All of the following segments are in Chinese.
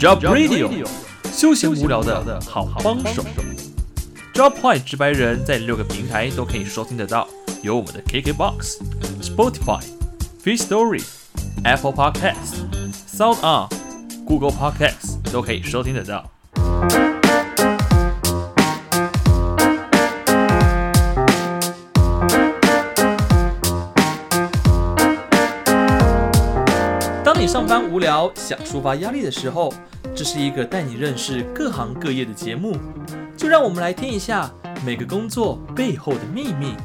Job Radio，休闲无聊的好帮手。Job Point 直白人在六个平台都可以收听得到，有我们的 KKBox、Spotify、Free Story、Apple Podcasts、Sound On、Google Podcasts 都可以收听得到。上班无聊，想抒发压力的时候，这是一个带你认识各行各业的节目。就让我们来听一下每个工作背后的秘密。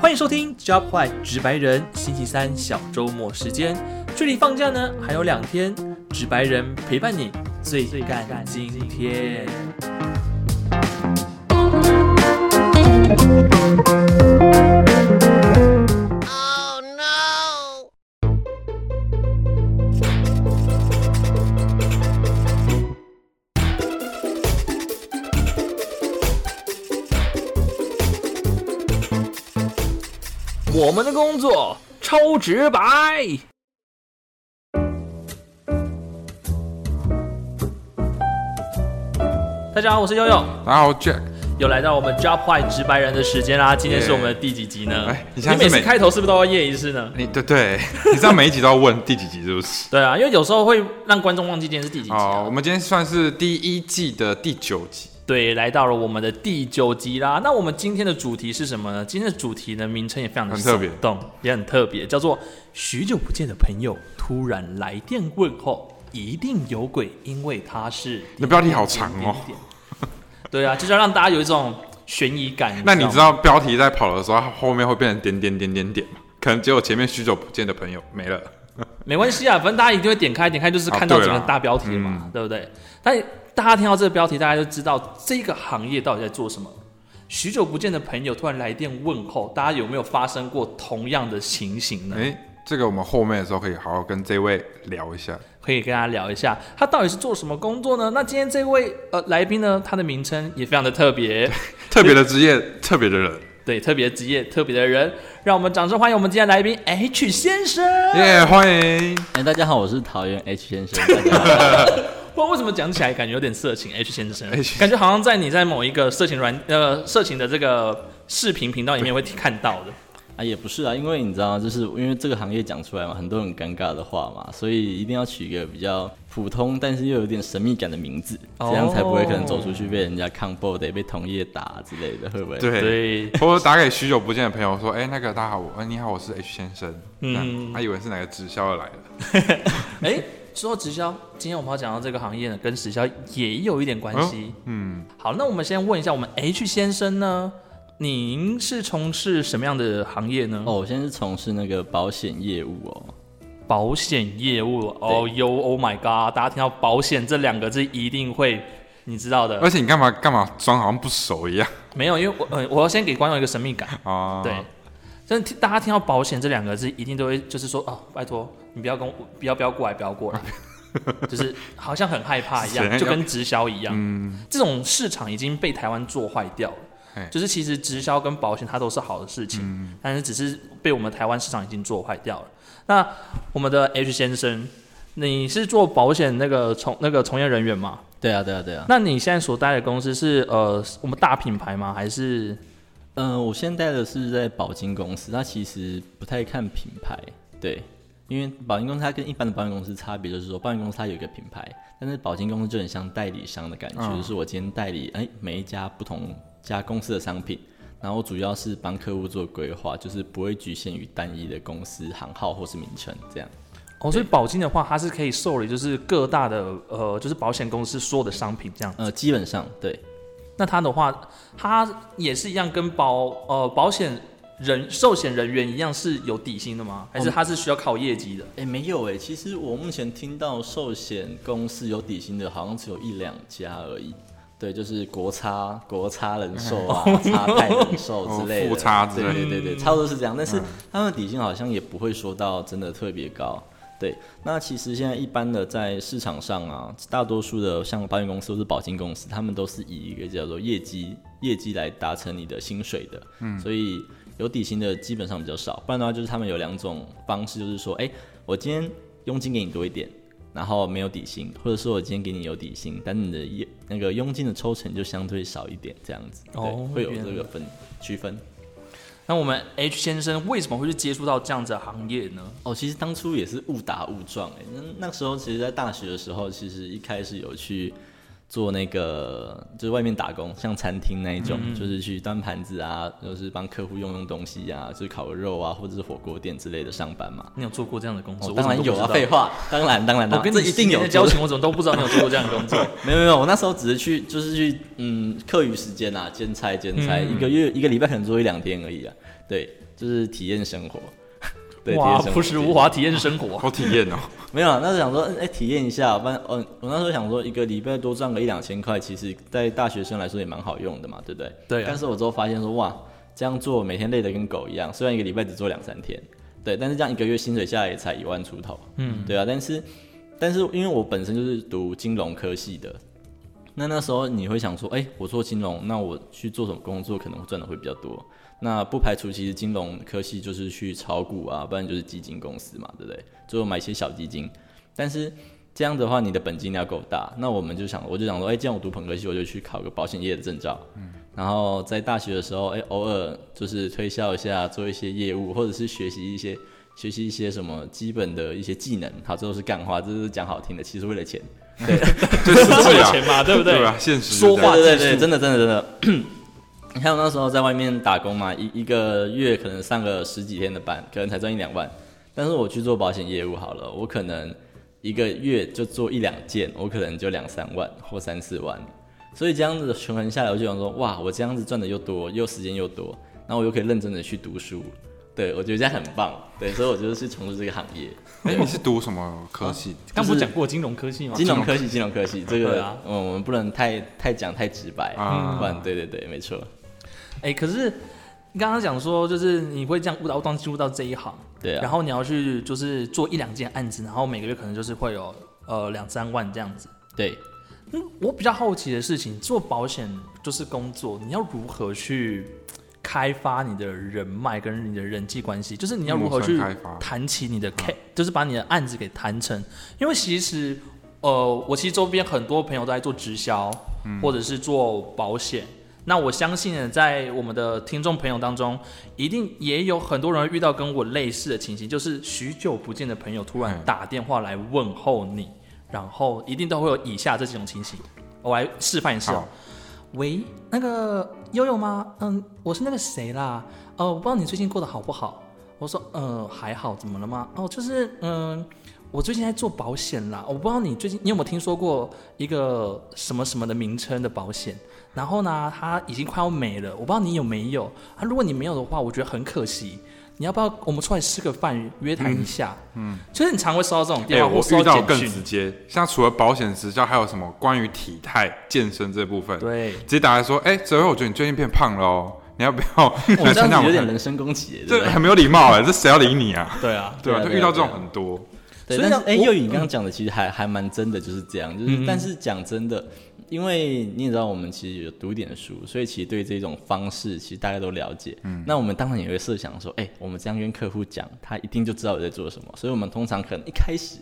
欢迎收听 Job White 直白人，星期三小周末时间，距离放假呢还有两天，直白人陪伴你最干今天。我们的工作超直白。大家好，我是悠悠，大家好，Jack。又来到我们 Job White 直白人的时间啦。今天是我们的第几集呢？哎你你每次开头是不是都要验一次呢？你对对，你知道每一集都要问第几集是不是？对啊，因为有时候会让观众忘记今天是第几集哦，啊我。们今天算是第一季的第九集。对，来到了我们的第九集啦。那我们今天的主题是什么呢？今天的主题呢，名称也非常的很特别耸动，也很特别，叫做“许久不见的朋友突然来电问候，一定有鬼，因为他是……”你的标题好长哦。对啊，就是要 让大家有一种悬疑感。那你知知道标题在跑的时候，它后面会变成点点点点点吗？可能只有前面许久不见的朋友没了。没关系啊，反正大家一定会点开，点开就是看到整个大标题嘛，嗯对不对？但大家听到这个标题，大家就知道这个行业到底在做什么。许久不见的朋友突然来电问候，大家有没有发生过同样的情形呢？哎、这个我们后面的时候可以好好跟这位聊一下。可以跟大家聊一下，他到底是做什么工作呢？那今天这位呃来宾呢，他的名称也非常的特别，特别的职业，特别的人，对，特别职业，特别的人，让我们掌声欢迎我们今天的来宾 H 先生。耶、欢迎。哎、大家好，我是桃园 H 先生。不知道为什么讲起来感觉有点色情，H 先生 H 感觉好像在你在某一个色情软呃色情的这个视频频道里面会看到的。啊，也不是啊，因为你知道，就是因为这个行业讲出来嘛，很多很尴尬的话嘛，所以一定要取一个比较普通，但是又有点神秘感的名字，哦这样才不会可能走出去被人家 combo 的，被同业打之类的，会不会？对，对，或者打给许久不见的朋友说，哎、那个大家好，我，呃你好，我是 H 先生。嗯嗯，他以为是哪个直销的来的。哎，说到直销，今天我们要讲到这个行业呢，跟直销也有一点关系。嗯，好，那我们先问一下，我们 H 先生呢，您是从事什么样的行业呢？哦，我现在是从事那个保险业务哦。保险业务。哦哟，Oh my god！大家听到保险这两个字，一定会你知道的。而且你干嘛干嘛装好像不熟一样没有，因为我呃，我要先给观众一个神秘感。啊？对，但听大家听到保险这两个字，一定都会就是说哦，拜托你不要跟我，不要不要过来，不要过来，就是好像很害怕一样，就跟直销一样。嗯，这种市场已经被台湾做坏掉了嘿。就是其实直销跟保险它都是好的事情，嗯但是只是被我们台湾市场已经做坏掉了。那我们的 H 先生，你是做保险那个从那个从业人员吗？对啊，对啊，对啊。那你现在所待的公司是呃我们大品牌吗？还是嗯、我现在的是在保金公司，它其实不太看品牌，对，因为保金公司它跟一般的保险公司差别就是说，保险公司它有一个品牌，但是保金公司就很像代理商的感觉，嗯就是我今天代理哎每一家不同家公司的商品，然后主要是帮客户做规划，就是不会局限于单一的公司行号或是名称这样。哦，所以保金的话，它是可以受理就是各大的呃，就是保险公司所有的商品这样。呃，基本上对，那他的话，他也是一样跟保呃保险人寿险人员一样是有底薪的吗？还是他是需要靠业绩的？哎，没有哎，其实我目前听到寿险公司有底薪的，好像只有一两家而已。对，就是国差、国差人寿啊、差泰人寿之类的，哦差之类的对对对对，差不多是这样。但是嗯他们的底薪好像也不会说到真的特别高。对，那其实现在一般的在市场上啊，大多数的像保险公司或是保金公司，他们都是以一个叫做业绩业绩来达成你的薪水的。嗯，所以有底薪的基本上比较少，不然的话就是他们有两种方式，就是说，哎、我今天佣金给你多一点，然后没有底薪，或者说我今天给你有底薪，但你的业那个佣金的抽成就相对少一点，这样子，对，哦会有这个分区分。那我们 H 先生为什么会去接触到这样子的行业呢？哦，其实当初也是误打误撞哎，那那时候其实，在大学的时候，其实一开始有去做那个就是外面打工，像餐厅那一种，就是去端盘子啊，就是帮客户用用东西啊，就是烤个肉啊，或者是火锅店之类的上班嘛。你有做过这样的工作？当然有啊，废。话，当然当然，我跟你一定有交情，我怎么都不知道你有做过这样的工作？没有没有，我那时候只是去，就是去，嗯，课余时间啊，兼差兼差，嗯一个月一个礼拜可能做一两天而已啊。对，就是体验生活。对，哇朴实无华，体验生活。好体验哦。没有啊，那时候想说，哎、体验一下。反正，嗯，我那时候想说，一个礼拜多赚个一两千块，其实在大学生来说也蛮好用的嘛，对不对？对啊但是我之后发现说，哇，这样做每天累得跟狗一样，虽然一个礼拜只做两三天，对，但是这样一个月薪水下来也才一万出头，嗯，对啊。但是，但是因为我本身就是读金融科系的，那那时候你会想说，哎、我做金融，那我去做什么工作可能会赚的会比较多？那不排除其实金融科系就是去炒股啊，不然就是基金公司嘛，对不对？最后买一些小基金。但是这样的话，你的本金要够大。那我们就想，我就想说，哎、既然我读本科系，我就去考个保险业的证照。嗯。然后在大学的时候，哎、偶尔就是推销一下，做一些业务，或者是学习一些学习一些什么基本的一些技能。好，这都是干话，这是讲好听的，其实为了钱。就是 是为，了钱嘛，对不对？对啊，现实说话对对对，真的真的真的。你看我那时候在外面打工嘛，一一个月可能上个十几天的班，可能才赚一两万。但是我去做保险业务好了，我可能一个月就做一两件，我可能就两三万或三四万。所以这样子权衡下来，我就想说，哇，我这样子赚的又多，又时间又多，那我又可以认真的去读书。对，我觉得这样很棒。对，所以我觉得是从事这个行业。哎，你是读什么科系？刚不是讲过金融科技吗？金融科系，金融科系，这个、啊嗯，我们不能太太讲太直白，嗯不然对对对，没错，哎、可是你刚刚讲说，就是你会这样误打误撞进入到这一行，对啊。然后你要去就是做一两件案子，然后每个月可能就是会有呃两三万这样子。对，嗯，我比较好奇的事情，做保险就是工作，你要如何去开发你的人脉跟你的人际关系？就是你要如何去谈起你的 K，、就是把你的案子给谈成。因为其实呃，我其实周边很多朋友都在做直销，或者是做保险。那我相信呢，在我们的听众朋友当中，一定也有很多人遇到跟我类似的情形，就是许久不见的朋友突然嗯打电话来问候你，然后一定都会有以下这几种情形。我来示范一下好。喂，那个悠悠吗？嗯，我是那个谁啦。哦，我不知道你最近过得好不好。我说，呃，还好，怎么了吗？哦，就是，嗯，我最近在做保险啦。我不知道你最近你有没有听说过一个什么什么的名称的保险？然后呢，它已经快要没了，我不知道你有没有啊？如果你没有的话，我觉得很可惜。你要不要我们出来吃个饭，约谈一下？嗯，就是你常会收到这种哎，电话或我收遇到更直接，像除了保险直销，还有什么关于体态、健身这部分，对，直接打来说，哎，泽辉，我觉得你最近变胖了哦，你要不要 来参加我们？样子有点人身攻击？这很没有礼貌哎，这谁要理你 啊？对啊，对啊，就遇到这种很多。对，所以呢但是哎，我幼宇你刚刚讲的其实还还蛮真的，就是这样，就是、嗯但是讲真的，因为你也知道我们其实有读点书，所以其实对这种方式其实大家都了解。嗯，那我们当然也会设想说，哎、我们这样跟客户讲，他一定就知道我在做什么，所以我们通常可能一开始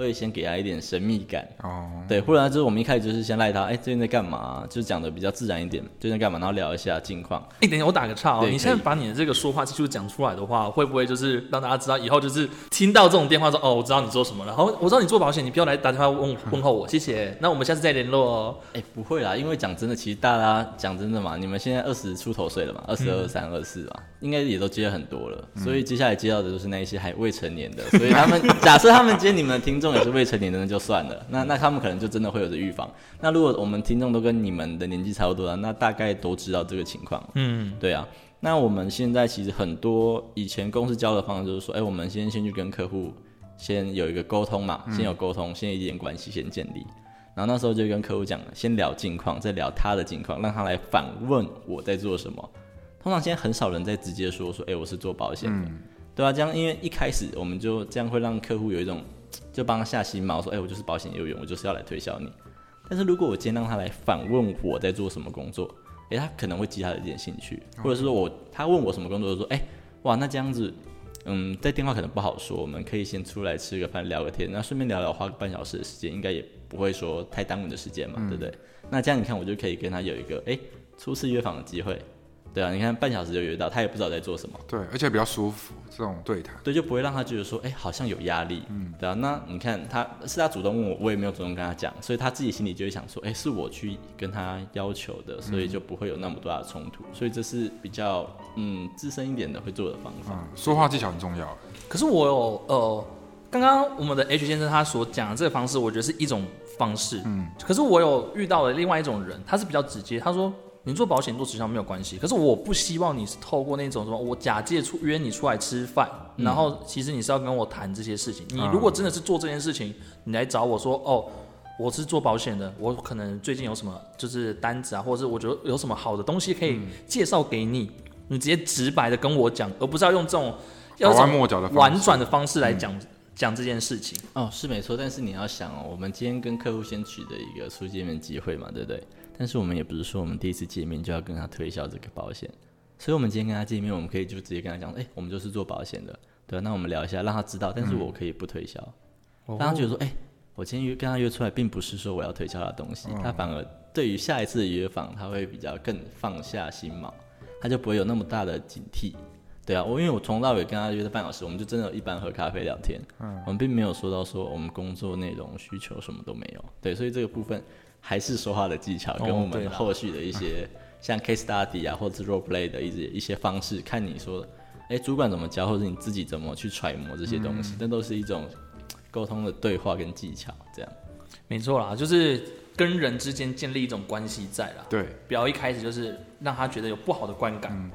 会先给他一点神秘感。哦，对，不然就是我们一开始就是先赖他，哎、最近在干嘛？就是讲的比较自然一点，最近在干嘛，然后聊一下近况。哎、等一下，我打个岔哦。你现在把你的这个说话技术讲出来的话，会不会就是让大家知道以后就是听到这种电话说，哦，我知道你做什么了，然后我知道你做保险，你不要来打电话问问候我，谢谢。那我们下次再联络哦。哎、不会啦，因为讲真的，其实大家讲真的嘛，你们现在二十出头岁了嘛，二十二、三、二四嘛，应该也都接了很多了，所以接下来接到的都是那一些还未成年的，所以他们 假设他们接你们的听众也是未成年的，那就算了，那那他们可能就真的会有着预防。那如果我们听众都跟你们的年纪差不多了，那大概都知道这个情况，嗯，对啊。那我们现在其实很多以前公司教的方式就是说，哎、我们先先去跟客户先有一个沟通嘛，先有沟通，先有一点关系先建立。然后那时候就跟客户讲，先聊近况，再聊他的近况，让他来反问我在做什么。通常现在很少人在直接说说，哎、我是做保险的，对啊，这样因为一开始我们就这样会让客户有一种就帮他下心嘛，我，说，哎、我就是保险业务员，我就是要来推销你。但是如果我今天让他来反问我在做什么工作，诶，他可能会激他的一点兴趣，或者是说我他问我什么工作，说，哎、哇，那这样子嗯，在电话可能不好说，我们可以先出来吃个饭聊个天，那顺便聊聊，花个半小时的时间，应该也不会说太耽误你的时间嘛，对不对？那这样你看，我就可以跟他有一个哎、初次约访的机会，对啊，你看半小时就约到，他也不知道在做什么。对，而且比较舒服这种对谈。对，就不会让他觉得说，哎、好像有压力，嗯，对啊。那你看他是他主动问我，我也没有主动跟他讲，所以他自己心里就会想说，哎、是我去跟他要求的，所以就不会有那么多大的冲突，所以这是比较嗯资深一点的会做的方法。嗯，说话技巧很重要。可是我有呃，刚刚我们的 H 先生他所讲的这个方式，我觉得是一种方式。嗯，可是我有遇到了另外一种人，他是比较直接，他说。你做保险做直销没有关系，可是我不希望你是透过那种什么，我假借出约你出来吃饭，然后其实你是要跟我谈这些事情。你如果真的是做这件事情，你来找我说，哦，我是做保险的，我可能最近有什么就是单子啊，或者是我觉得有什么好的东西可以介绍给你，你直接直白的跟我讲，而不是要用这种要拐弯抹角的婉转的方式来讲讲这件事情。哦，是没错，但是你要想哦，我们今天跟客户先取得一个初见面机会嘛，对不对？但是我们也不是说我们第一次见面就要跟他推销这个保险，所以我们今天跟他见面，我们可以就直接跟他讲，哎、我们就是做保险的，对啊，那我们聊一下，让他知道，但是我可以不推销，让他觉得说，哎、我今天约跟他约出来，并不是说我要推销他的东西，他反而对于下一次的约访，他会比较更放下心锚，他就不会有那么大的警惕。对啊，我因为我从头到尾跟他约了半小时，我们就真的一般喝咖啡聊天，嗯我们并没有说到说我们工作内容需求什么都没有。对，所以这个部分还是说话的技巧，跟我们后续的一些 像 case study 啊，或者是 role play 的一些一些方式，看你说，哎，主管怎么教，或者你自己怎么去揣摩这些东西，那都是一种沟通的对话跟技巧，这样。没错啦，就是跟人之间建立一种关系在啦，对，不要一开始就是让他觉得有不好的观感。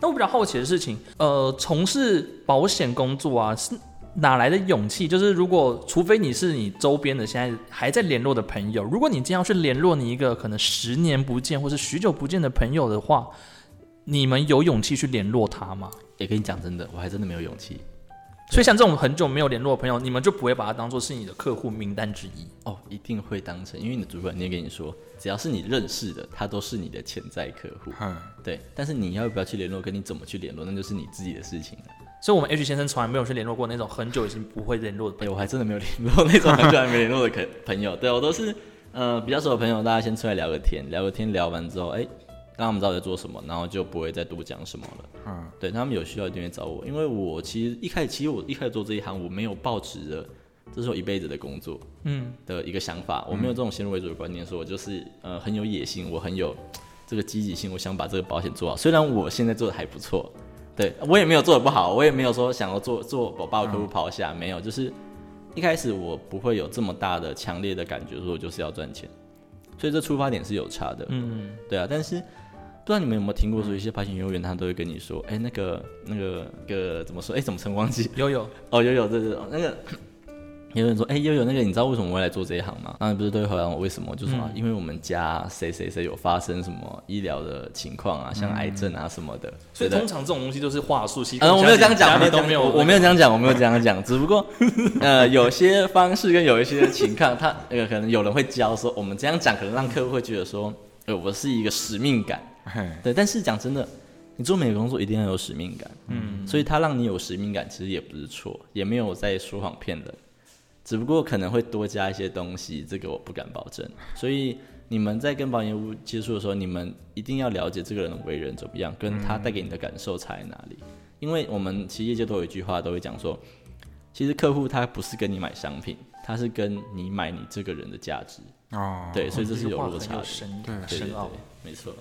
那我比较好奇的事情，呃，从事保险工作啊，是哪来的勇气？就是如果除非你是你周边的现在还在联络的朋友，如果你今天要去联络你一个可能十年不见或是许久不见的朋友的话，你们有勇气去联络他吗？也跟你讲真的，我还真的没有勇气。所以像这种很久没有联络的朋友，你们就不会把他当做是你的客户名单之一。哦，一定会当成，因为你的主管你也跟你说，只要是你认识的，他都是你的潜在客户。嗯，对，但是你要不要去联络，跟你怎么去联络，那就是你自己的事情了。所以，我们 H 先生从来没有去联络过那种很久已经不会联络的朋哎、友。我还真的没有联络那种很久还没联络的可朋友，对我都是呃比较熟的朋友，大家先出来聊个天，聊个天聊完之后，哎、让他们知道我在做什么，然后就不会再多讲什么了。嗯，对他们有需要一定会找我，因为我其实一开始，其实我一开始做这一行，我没有抱持着这是我一辈子的工作，嗯，的一个想法，我没有这种先入为主的观念，说我就是呃很有野心，我很有这个积极性，我想把这个保险做好。虽然我现在做的还不错，对我也没有做的不好，我也没有说想要做做我把我客户抛下，没有，就是一开始我不会有这么大的强烈的感觉，说我就是要赚钱，所以这出发点是有差的，嗯，对啊，但是。不知道你们有没有听过，说一些保险业务员他都会跟你说，哎、那个、那个、那个怎么说？哎、怎么称忘记？有有，哦，有有，对对，对那个有人说，哎、悠悠，那个你知道为什么我会来做这一行吗？当然不是都会回答我为什么？我就说、啊，因为我们家谁谁谁有发生什么医疗的情况啊，像癌症啊什么的，所以通常这种东西都是话术，其实呃，我没有这样讲，都没有，我我没有这样讲，我没有这样讲，只不过，呃，有些方式跟有一些情况，他呃可能有人会教说，我们这样讲可能让客户会觉得说，呃，我是一个使命感，对，但是讲真的，你做每个工作一定要有使命感，嗯，所以他让你有使命感，其实也不是错，也没有在说谎骗人，只不过可能会多加一些东西，这个我不敢保证。所以你们在跟保险业务接触的时候，你们一定要了解这个人的为人怎么样，跟他带给你的感受差在哪里。因为我们企业界都有一句话，都会讲说，其实客户他不是跟你买商品，他是跟你买你这个人的价值。哦，对，所以这是有落差的。深对对对对深奥，，没错。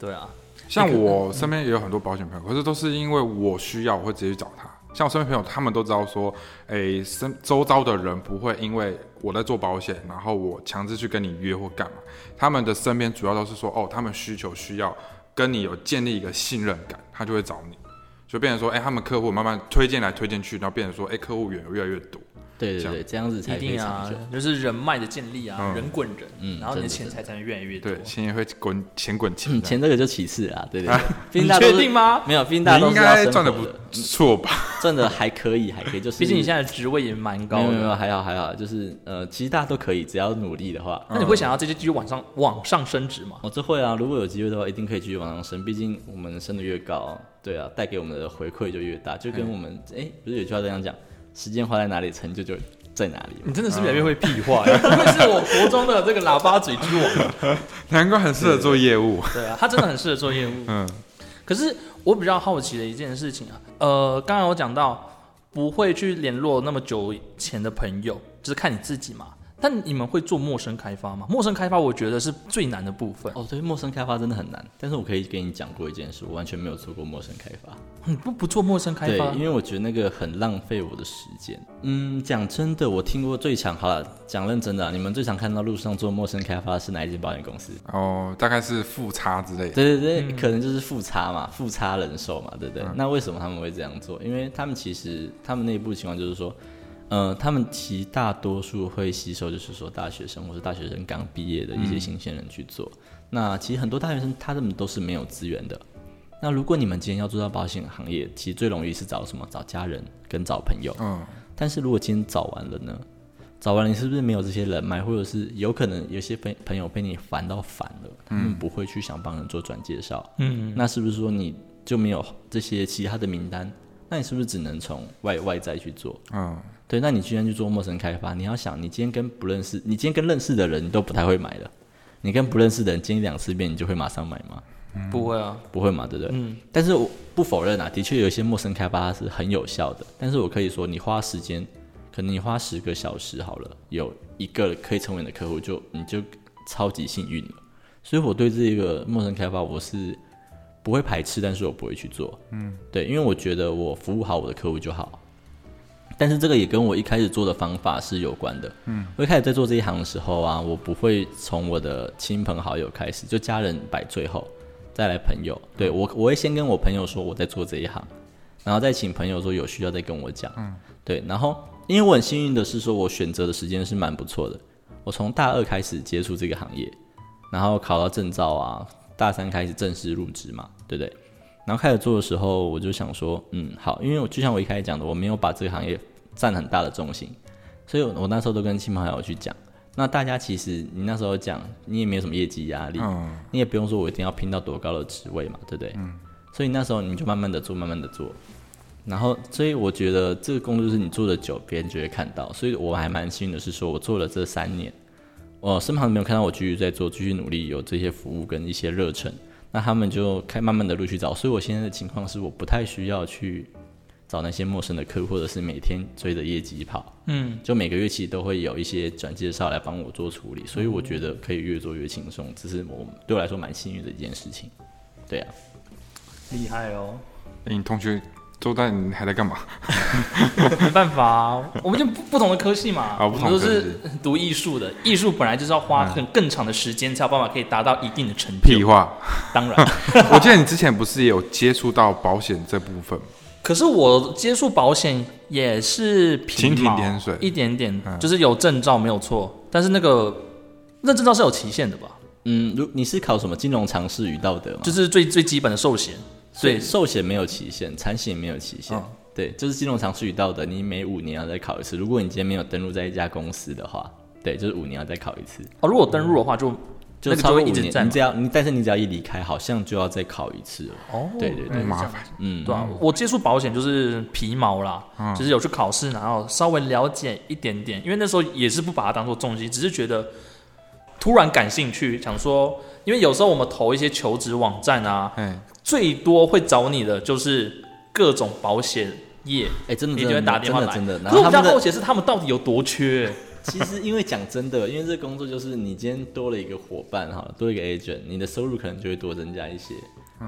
对啊，像我身边也有很多保险朋友，可是都是因为我需要，我会直接去找他。像我身边朋友，他们都知道说，诶、身周遭的人不会因为我在做保险，然后我强制去跟你约或干嘛。他们的身边主要都是说，哦，他们需求需要跟你有建立一个信任感，他就会找你，就变成说，诶、他们客户慢慢推荐来推荐去，然后变成说，诶、客户源越来越多。对对对，这样子才可以一定啊长久。，就是人脉的建立啊，嗯人滚人，嗯然后你的钱财才能越来越多。对，钱也会滚钱滚钱。钱这个就其次啊，对对你竟大家都是确定吗？没有，毕竟大家应该赚的不错吧？赚的还可以，还可以，就是毕竟你现在的职位也蛮高没有没有没有的，还好还好，就是呃，其实大家都可以，只要努力的话。那你会想要这些继续往上往上升值吗？哦，这会啊！如果有机会的话，一定可以继续往上升。毕竟我们升的越高，对啊，带给我们的回馈就越大。就跟我们哎、不是有句话这样讲，时间花在哪里，成就就在哪里。你真的是越来越会屁话呀！不愧是我国中的这个喇叭嘴之王。难怪很适合做业务。对啊，他真的很适合做业务。嗯，可是我比较好奇的一件事情啊，呃，刚刚我讲到不会去联络那么久前的朋友，就是看你自己嘛。但你们会做陌生开发吗？陌生开发我觉得是最难的部分。哦，对，陌生开发真的很难。但是我可以跟你讲过一件事，我完全没有做过陌生开发。你不不做陌生开对发，，因为我觉得那个很浪费我的时间。嗯，讲真的，我听过最强，好了，讲认真的啊、你们最常看到路上做陌生开发是哪一间保险公司？哦，大概是复差之类的。对对对，可能就是复差嘛，复差人寿嘛，对不对？那为什么他们会这样做？因为他们其实他们内部情况就是说，呃，他们其大多数会吸收，就是说大学生或者大学生刚毕业的一些新鲜人去做。那其实很多大学生他们都是没有资源的。那如果你们今天要做到保险行业，其实最容易是找什么？找家人跟找朋友。嗯，但是如果今天找完了呢？找完了，你是不是没有这些人脉，或者是有可能有些朋朋友被你烦到烦了，他们不会去想帮人做转介绍，嗯，那是不是说你就没有这些其他的名单？那你是不是只能从外外在去做？嗯，对，那你今天去做陌生开发，你要想，你今天跟不认识，你今天跟认识的人，你都不太会买的，你跟不认识的人见一两次面，你就会马上买吗？不会啊，不会嘛，对不对？嗯，但是我不否认啊，的确有一些陌生开发是很有效的。但是我可以说，你花时间，可能你花十个小时好了，有一个可以成为你的客户就，你就超级幸运了。所以我对这个陌生开发我是不会排斥，但是我不会去做。嗯，对，因为我觉得我服务好我的客户就好。但是这个也跟我一开始做的方法是有关的。嗯，我一开始在做这一行的时候啊，我不会从我的亲朋好友开始，就家人摆最后。再来朋友，对我我会先跟我朋友说我在做这一行，然后再请朋友说有需要再跟我讲。嗯，对，然后因为我很幸运的是说我选择的时间是蛮不错的，我从大二开始接触这个行业，然后考到证照啊，大三开始正式入职嘛，对不对？然后开始做的时候，我就想说，嗯，好，因为我就像我一开始讲的，我没有把这个行业占很大的重心，所以我那时候都跟亲朋好友去讲。那大家其实你那时候讲，你也没有什么业绩压力，嗯你也不用说我一定要拼到多高的职位嘛，对不对？嗯。所以那时候你就慢慢的做，慢慢的做，然后所以我觉得这个工作是你做的久，别人就会看到。所以我还蛮幸运的是说，我做了这三年，我身旁没有看到我继续在做，继续努力，有这些服务跟一些热忱，那他们就开慢慢的陆续找。所以我现在的情况是，我不太需要去找那些陌生的客户，或者是每天追着业绩跑。嗯，就每个月其实都会有一些转介绍来帮我做处理，所以我觉得可以越做越轻松，这是我对我来说蛮幸运的一件事情。对啊，厉害哦，欸你同学周丹你还在干嘛？没办法啊，我们就不不同的科系嘛，哦不同科系我们都是读艺术的，艺术本来就是要花很更长的时间才有办法可以达到一定的成就。屁话！当然，我记得你之前不是也有接触到保险这部分吗？可是我接触保险也是皮蜻蜓点水一点点，嗯就是有证照没有错，但是那个那证照是有期限的吧？嗯，如你是考什么金融常识与道德吗？就是最最基本的寿险，对寿险没有期限，产险没有期限。嗯对，就是金融常识与道德，你每五年要再考一次。如果你今天没有登录在一家公司的话，对，就是五年要再考一次，哦，如果登录的话就就那个就超过五年。会一直在嘛你只要你，但是你只要一离开，好像就要再考一次了。哦，对对对麻烦。嗯，对啊，我接触保险就是皮毛啦，嗯就是有去考试，然后稍微了解一点点，因为那时候也是不把它当做重心，只是觉得突然感兴趣，想说，因为有时候我们投一些求职网站啊，哎，最多会找你的就是各种保险业，哎、真的你就会打电话来。真的真的。可是我比较然后他们的好奇是，他们到底有多缺？其实因为讲真的，因为这个工作就是你今天多了一个伙伴哈，多一个 agent，你的收入可能就会多增加一些。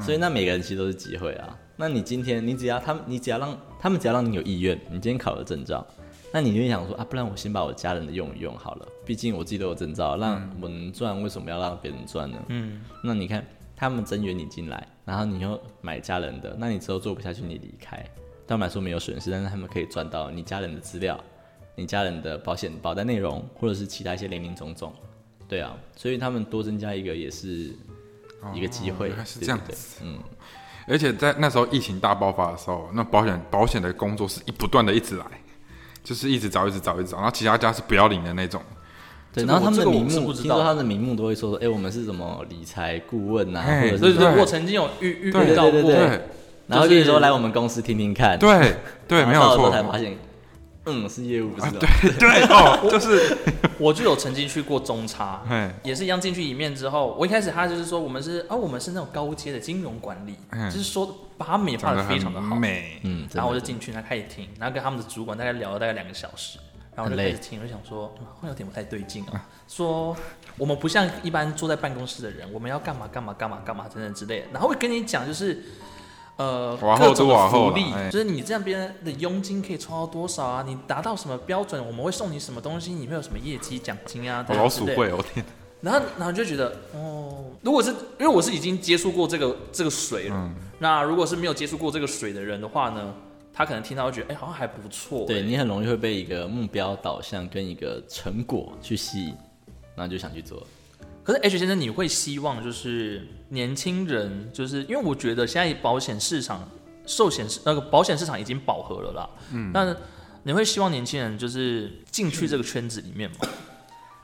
所以那每个人其实都是机会啊。那你今天你只要他们，你只要让他们只要让你有意愿，你今天考了证照，那你就会想说啊，不然我先把我家人的用一用好了，毕竟我自己都有证照，让我能赚，为什么要让别人赚呢？嗯，那你看他们增援你进来，然后你又买家人的，那你之后做不下去，你离开，对他们来说没有损失，但是他们可以赚到你家人的资料，你家人的保险保单内容，或者是其他一些零零总总。对啊，所以他们多增加一个也是一个机会，是对对对这样子嗯，而且在那时候疫情大爆发的时候，那保险保险的工作是一不断的一直来，就是一直找，一直找，一直找，然后其他家是不要领的那种。对，然后他们的名目，不知道。听说他们的名目都会说说，哎、我们是什么理财顾问呐、哎或者是对对对，我曾经有遇遇到过，对对对对然后就是说来我们公司听听看，对 对，没有错。才发现，嗯，是业务，不是哦、对哦，就是，我就有曾经去过中差，哎，也是一样进去一面之后，我一开始他就是说我们是啊，我们是那种高阶的金融管理，嗯就是说把它美化长得的非常的好。美。嗯，然后我就进去，他开始听，然后跟他们的主管大概聊了大概两个小时，然后我就开始听，我就想说，嗯好像有点不太对劲啊。说我们不像一般坐在办公室的人，我们要干嘛干嘛干嘛干嘛等等之类的，然后会跟你讲就是。呃，往后各种福利哎，就是你这样别人的佣金可以抽到多少啊？你达到什么标准，我们会送你什么东西？你会有什么业绩奖金啊？老鼠会，我天，然后，然后就觉得，哦，如果是因为我是已经接触过这个这个水了，嗯，那如果是没有接触过这个水的人的话呢，他可能听到会觉得，哎、好像还不错、哎对你很容易会被一个目标导向跟一个成果去吸引，然后就想去做。可是 H 先生，你会希望就是年轻人，就是因为我觉得现在保险市场、寿险市那个保险市场已经饱和了啦，嗯，那你会希望年轻人就是进去这个圈子里面吗？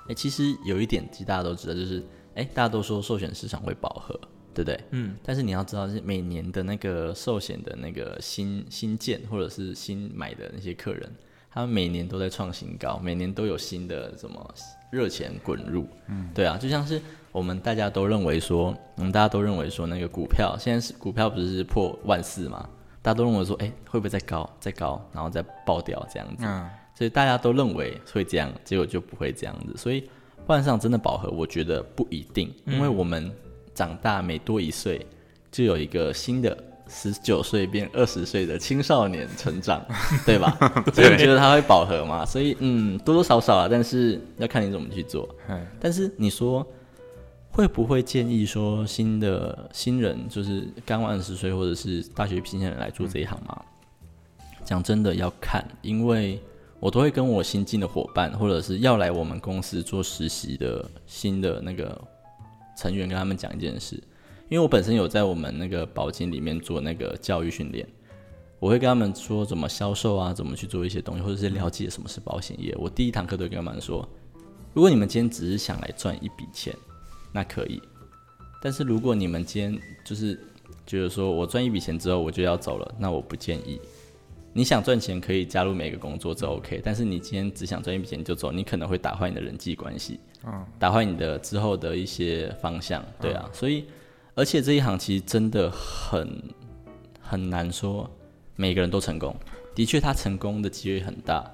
哎、其实有一点，其实大家都知道，就是哎、大家都说寿险市场会饱和，对不对？嗯，但是你要知道，是每年的那个寿险的那个新新建或者是新买的那些客人，他们每年都在创新高，每年都有新的什么热钱滚入。嗯，对啊，就像是我们大家都认为说，我们大家都认为说那个股票现在是股票不是破万四嘛？大家都认为说，哎、会不会再高再高，然后再爆掉这样子？嗯，所以大家都认为会这样，结果就不会这样子。所以换上真的饱和，我觉得不一定，因为我们长大每多一岁，就有一个新的十九岁变二十岁的青少年成长，对吧？所以你觉得它会饱和吗？所以嗯，多多少少啊，但是要看你怎么去做。哎，但是你说会不会建议说新的新人，就是刚二十岁或者是大学新鲜人来做这一行吗？讲真的要看，因为我都会跟我新进的伙伴，或者是要来我们公司做实习的新的那个成员，跟他们讲一件事，因为我本身有在我们那个保金里面做那个教育训练。我会跟他们说怎么销售啊，怎么去做一些东西，或者是了解什么是保险业。我第一堂课都跟他们说，如果你们今天只是想来赚一笔钱，那可以。但是如果你们今天就是觉得说我赚一笔钱之后我就要走了，那我不建议。你想赚钱可以加入每个工作，这 OK。但是你今天只想赚一笔钱就走，你可能会打坏你的人际关系，嗯，打坏你的之后的一些方向，对啊。所以，而且这一行其实真的很很难说每个人都成功。的确，他成功的几率很大，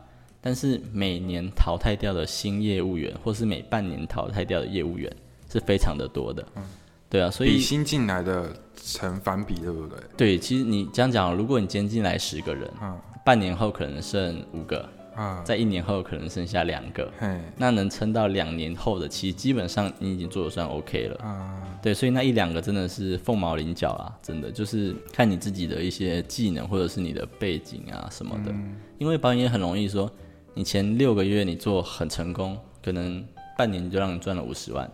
但是每年淘汰掉的新业务员，或是每半年淘汰掉的业务员是非常的多的。嗯对啊，所以比新进来的成反比，对不对？对，其实你这样讲，如果你今天进来十个人，嗯半年后可能剩五个，啊，在一年后可能剩下两个，嘿，那能撑到两年后的，其实基本上你已经做的算 OK 了。啊，对，所以那一两个真的是凤毛麟角啊，真的就是看你自己的一些技能或者是你的背景啊什么的。因为保险业很容易说，你前六个月你做很成功，可能半年就让你赚了五十万，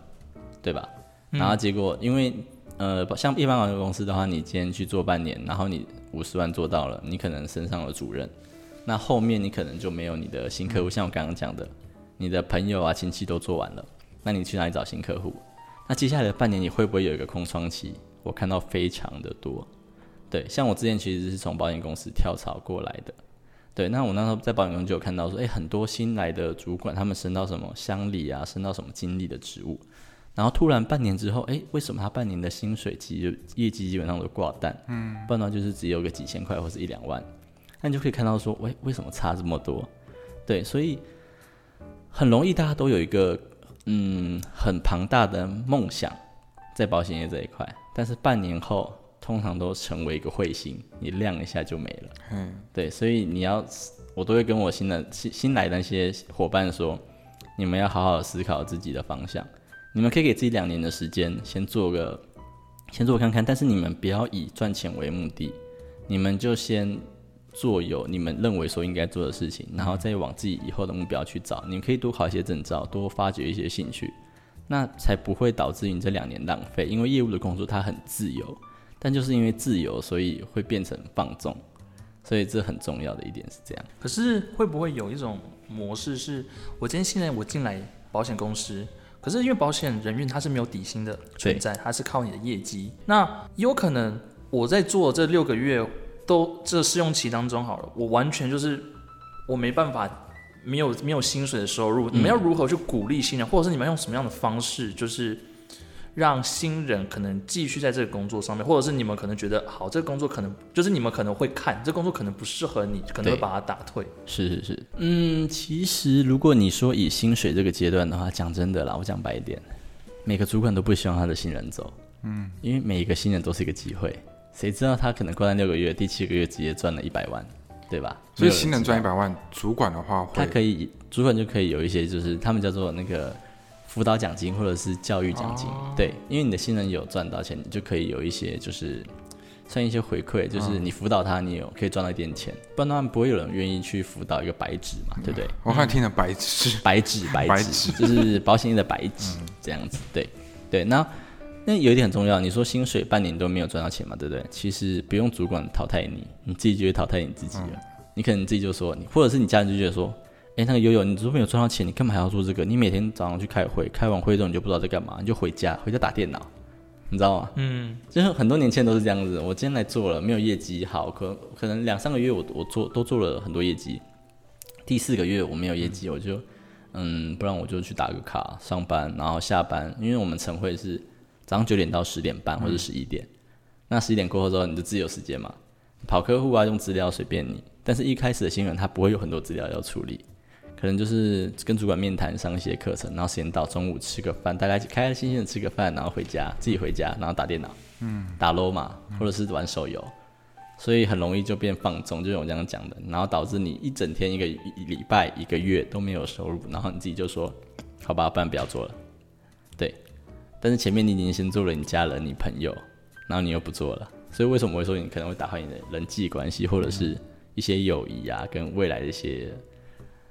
对吧？然后结果因为呃，像一般保险公司的话，你今天去做半年，然后你五十万做到了，你可能升上了主任，那后面你可能就没有你的新客户，像我刚刚讲的，你的朋友啊亲戚都做完了，那你去哪里找新客户？那接下来的半年你会不会有一个空窗期？我看到非常的多。对，像我之前其实是从保险公司跳槽过来的。对，那我那时候在保险公司就有看到说，哎、很多新来的主管他们升到什么乡里啊，升到什么经理的职务，然后突然半年之后，哎、为什么他半年的薪水其实业绩基本上都挂蛋？嗯，不然的话就是只有个几千块或是一两万，那你就可以看到说，喂，为什么差这么多？对，所以很容易大家都有一个嗯很庞大的梦想在保险业这一块，但是半年后通常都成为一个彗星，你亮一下就没了。嗯，对，所以你要，我都会跟我新的新新来的那些伙伴说，你们要好好思考自己的方向。你们可以给自己两年的时间，先做个，先做看看，但是你们不要以赚钱为目的，你们就先做有你们认为说应该做的事情，然后再往自己以后的目标去找。你们可以多考一些证照，多发掘一些兴趣，那才不会导致你这两年浪费。因为业务的工作它很自由，但就是因为自由，所以会变成放纵。所以这很重要的一点是这样。可是会不会有一种模式是，我今天现在我进来保险公司，可是因为保险人员他是没有底薪的存在，他是靠你的业绩。那有可能我在做这六个月都这试用期当中好了，我完全就是我没办法没有没有薪水的收入。你们要如何去鼓励新人，或者是你们用什么样的方式，就是？让新人可能继续在这个工作上面，或者是你们可能觉得好，这个工作可能就是你们可能会看这工作可能不适合你，可能会把它打退。是是是，嗯，其实如果你说以薪水这个阶段的话，讲真的啦，我讲白一点，每个主管都不希望他的新人走，嗯，因为每一个新人都是一个机会，谁知道他可能过了六个月，第七个月直接赚了一百万，对吧？所以新人赚一百万，主管的话，他可以，主管就可以有一些，就是他们叫做那个。辅导奖金或者是教育奖金，对，因为你的新人有赚到钱，你就可以有一些就是算一些回馈，就是你辅导他，你有可以赚到一点钱，不然的话不会有人愿意去辅导一个白纸嘛，对不对？我看听了白纸，白纸，白纸，就是保险业的白纸这样子，对，对。那那有一点很重要，你说薪水半年都没有赚到钱嘛，对不对？其实不用主管淘汰你，你自己就会淘汰你自己了。你可能自己就说你，或者是你家人就觉得说。哎，那个悠悠，你如果没有赚到钱，你干嘛还要做这个？你每天早上去开会，开完会之后你就不知道在干嘛，你就回家，回家打电脑，你知道吗？嗯，就是很多年轻人都是这样子。我今天来做了，没有业绩，好，可可能两三个月我我做都做了很多业绩，第四个月我没有业绩，我就嗯，不然我就去打个卡上班，然后下班，因为我们晨会是早上九点到十点半或者十一点，那十一点过后之后你就自由时间嘛，跑客户啊，用资料随便你。但是一开始的新人他不会有很多资料要处理。可能就是跟主管面谈上一些课程，然后时间到中午吃个饭，大概开开心心的吃个饭，然后回家自己回家，然后打电脑，嗯，打嘛，或者是玩手游，所以很容易就变放纵，就我这样讲的，然后导致你一整天、一个礼拜、一个月都没有收入，然后你自己就说，好吧，不然不要做了，对。但是前面你已经先做了你家人、你朋友，然后你又不做了，所以为什么我会说你可能会打坏你的人际关系，或者是一些友谊啊，跟未来的一些。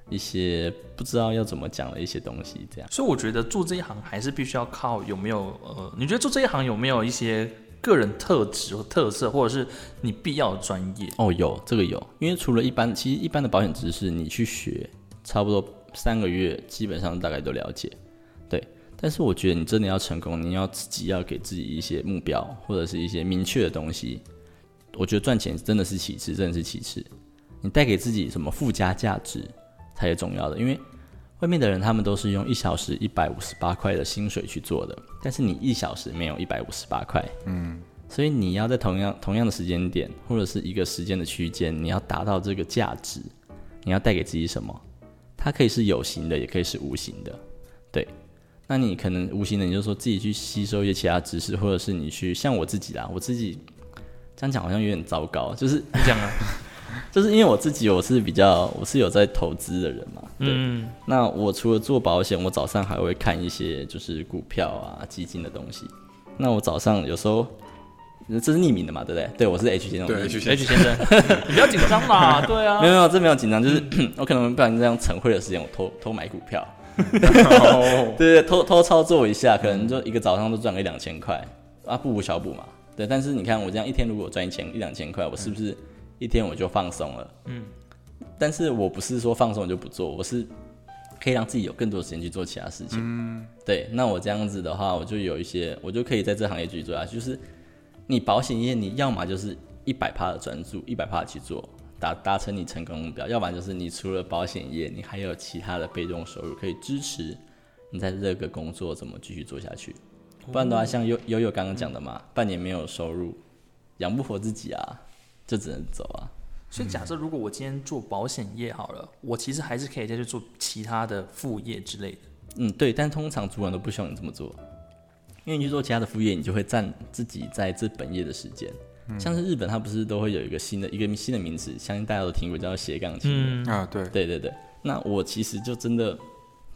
一些不知道要怎么讲的一些东西，这样。所以我觉得做这一行还是必须要靠有没有呃，你觉得做这一行有没有一些个人特质或特色，或者是你必要的专业？哦，有这个有，因为除了一般，其实一般的保险知识你去学，差不多三个月基本上大概都了解，对。但是我觉得你真的要成功，你要自己要给自己一些目标，或者是一些明确的东西。我觉得赚钱真的是其次，真的是其次。你带给自己什么附加价值？才是重要的，因为外面的人他们都是用一小时一百五十八块的薪水去做的，但是你一小时没有一百五十八块，嗯，所以你要在同样同样的时间点或者是一个时间的区间，你要达到这个价值，你要带给自己什么？它可以是有形的，也可以是无形的，对。那你可能无形的，你就说自己去吸收一些其他知识，或者是你去像我自己啦，我自己这样讲好像有点糟糕，就是你讲啊。就是因为我自己我是比较我是有在投资的人嘛，对。那我除了做保险，我早上还会看一些就是股票啊、基金的东西。那我早上有时候这是匿名的嘛，对不对？对我是 H 先生，对 H 先生，你不要紧张嘛，对啊。没有没有，这没有紧张，就是 我可能不小心这样晨会的时间，我偷偷买股票，对对，偷偷操作一下，可能就一个早上都赚个一两千块啊，不无小补嘛。对，但是你看我这样一天如果赚一千一两千块，我是不是？一天我就放松了，嗯，但是我不是说放松就不做，我是可以让自己有更多时间去做其他事情，嗯，对，那我这样子的话，我就有一些，我就可以在这行业继续做下去。就是你保险业，你要么就是一百趴的专注，一百趴去做，达达成你成功目标；，要不然就是你除了保险业，你还有其他的被动收入可以支持你在这个工作怎么继续做下去。不然的话，像悠悠悠刚刚讲的嘛，半年没有收入，养不活自己啊。就只能走啊！所以假设如果我今天做保险业好了，我其实还是可以再去做其他的副业之类的。嗯，对。但通常主管都不希望你这么做，因为你去做其他的副业，你就会占自己在这本业的时间。像是日本，它不是都会有一个新的一个新的名词，相信大家都听过，叫斜杠青年啊。对，对对对。那我其实就真的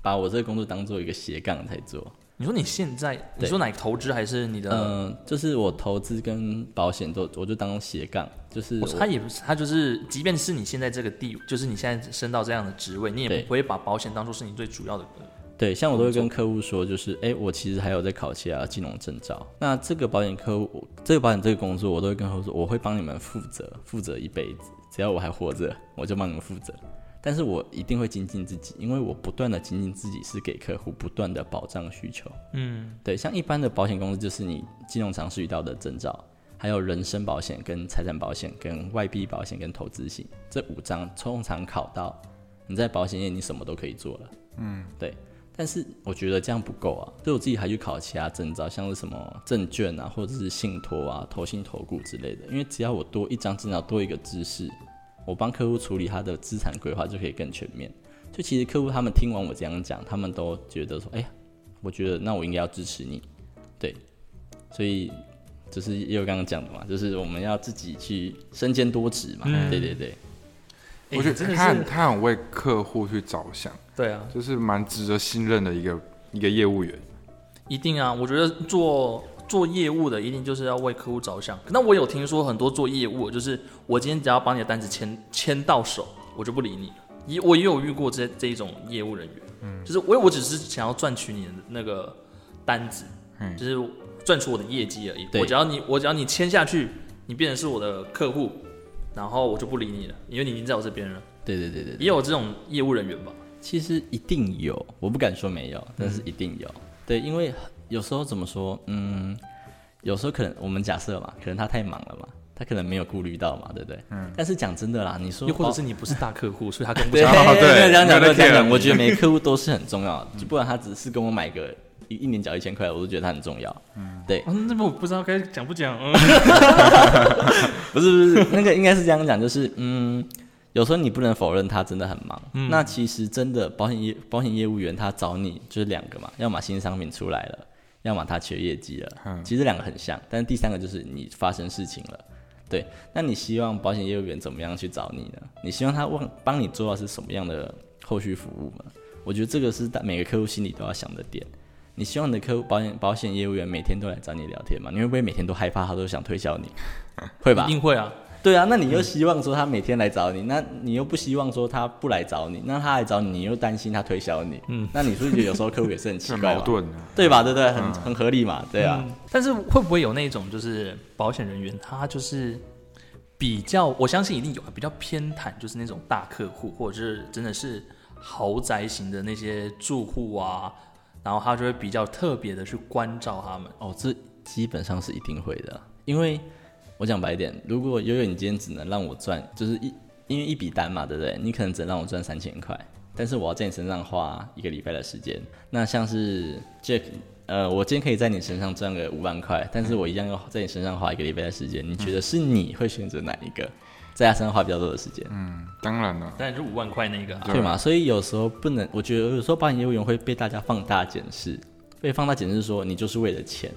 把我这个工作当做一个斜杠在做，你说你现在，你说哪个投资还是你的？嗯、就是我投资跟保险都，我就当斜杠，就是他也不是，他就是，即便是你现在这个地，就是你现在升到这样的职位，你也不会把保险当做是你最主要的。对，像我都会跟客户说，就是哎、诶我其实还有在考其他金融证照。那这个保险客户，这个保险这个工作，我都会跟客户说，我会帮你们负责，负责一辈子，只要我还活着，我就帮你们负责。但是我一定会精进自己，因为我不断的精进自己，是给客户不断的保障需求。嗯，对，像一般的保险公司，就是你金融常识遇到的证照，还有人身保险、跟财产保险、跟外币保险、跟投资型这五张，通常考到你在保险业你什么都可以做了。嗯，对。但是我觉得这样不够啊，所以我自己还去考其他证照，像是什么证券啊，或者是信托啊、投信投顾之类的。因为只要我多一张证照，多一个知识，我帮客户处理他的资产规划就可以更全面。就其实客户他们听完我这样讲，他们都觉得说，哎呀，我觉得那我应该要支持你，对，所以就是也有刚刚讲的嘛，就是我们要自己去身兼多职嘛，嗯。对对对，诶我觉得他很他很为客户去着想，对啊，就是蛮值得信任的一个一个业务员。一定啊，我觉得做做业务的一定就是要为客户着想。那我有听说很多做业务，就是我今天只要把你的单子签签到手，我就不理你了。也我也有遇过这这一种业务人员，嗯，就是我我只是想要赚取你的那个单子，嗯就是赚取我的业绩而已。对我只要你我只要你签下去，你变成是我的客户，然后我就不理你了，因为你已经在我这边了。对对对对对也有这种业务人员吧？其实一定有，我不敢说没有，但是一定有。对，因为有时候怎么说，嗯，有时候可能我们假设嘛，可能他太忙了嘛，他可能没有顾虑到嘛，对不对？嗯。但是讲真的啦，你说又或者是你不是大客户，所以他跟不 对，上。哦对没有这样讲，没没有这样讲。我觉得每个客户都是很重要的，就不然他只是跟我买个一一年缴一千块，我都觉得他很重要。嗯对，嗯，那么我不知道该讲不讲。嗯，不是不是，那个应该是这样讲，就是嗯，有时候你不能否认他真的很忙。嗯那其实真的保险业保险业务员他找你就是两个嘛，要么新商品出来了，要么他缺业绩了。嗯其实两个很像，但是第三个就是你发生事情了。对，那你希望保险业务员怎么样去找你呢？你希望他帮帮你做到是什么样的后续服务呢？我觉得这个是每个客户心里都要想的点。你希望你的客户保险保险业务员每天都来找你聊天吗？你会不会每天都害怕他都想推销你？会吧一？定会啊。对啊，那你又希望说他每天来找你，那你又不希望说他不来找你，那他来找你，你又担心他推销你，嗯，那你是不是觉得有时候客户也是很奇怪？矛盾的。对吧？对不对？很很合理嘛，对啊。嗯但是会不会有那种就是保险人员，他就是比较，我相信一定有，比较偏袒，就是那种大客户，或者是真的是豪宅型的那些住户啊，然后他就会比较特别的去关照他们。哦，这基本上是一定会的，因为我讲白一点，如果悠悠你今天只能让我赚，就是一因为一笔单嘛，对不对？你可能只能让我赚三千块，但是我要在你身上花一个礼拜的时间。那像是 Jack，呃，我今天可以在你身上赚个五万块，但是我一样要在你身上花一个礼拜的时间。你觉得是你会选择哪一个？在他身上花比较多的时间？嗯，当然了，当然是五万块那个、啊，对嘛？所以有时候不能，我觉得有时候保险业务员会被大家放大检视，被放大检视说你就是为了钱。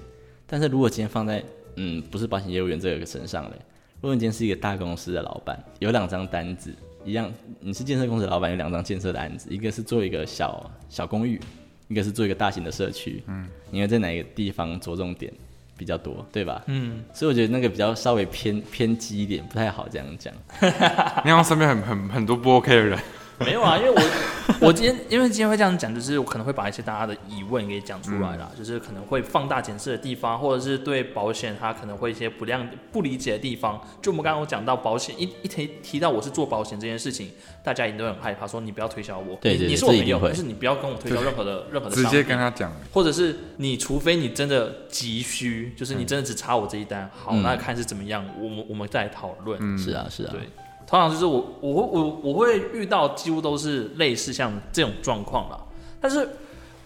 但是如果今天放在嗯不是保险业务员这个身上嘞，如果你今天是一个大公司的老板，有两张单子，一样你是建设公司的老板，有两张建设的案子，一个是做一个小小公寓，一个是做一个大型的社区，嗯，你会在哪个地方着重点比较多，对吧？嗯，所以我觉得那个比较稍微偏偏激一点，不太好这样讲。你看我身边很很很多不 OK 的人，没有啊，因为我我今天因为今天会这样讲，就是我可能会把一些大家的疑问给讲出来啦，就是可能会放大检视的地方，或者是对保险它可能会一些不亮不理解的地方。就我们刚刚有讲到保险，一一提提到我是做保险这件事情，大家一定都很害怕，说你不要推销我，你对你是我朋友，这一定会但是你不要跟我推销任何的任何的直接跟他讲，或者是你除非你真的急需，就是你真的只差我这一单，好，嗯。那看是怎么样，我们我们再来讨论。嗯，是啊，是啊，对，通常就是我我会我我会遇到几乎都是类似像这种状况啦。但是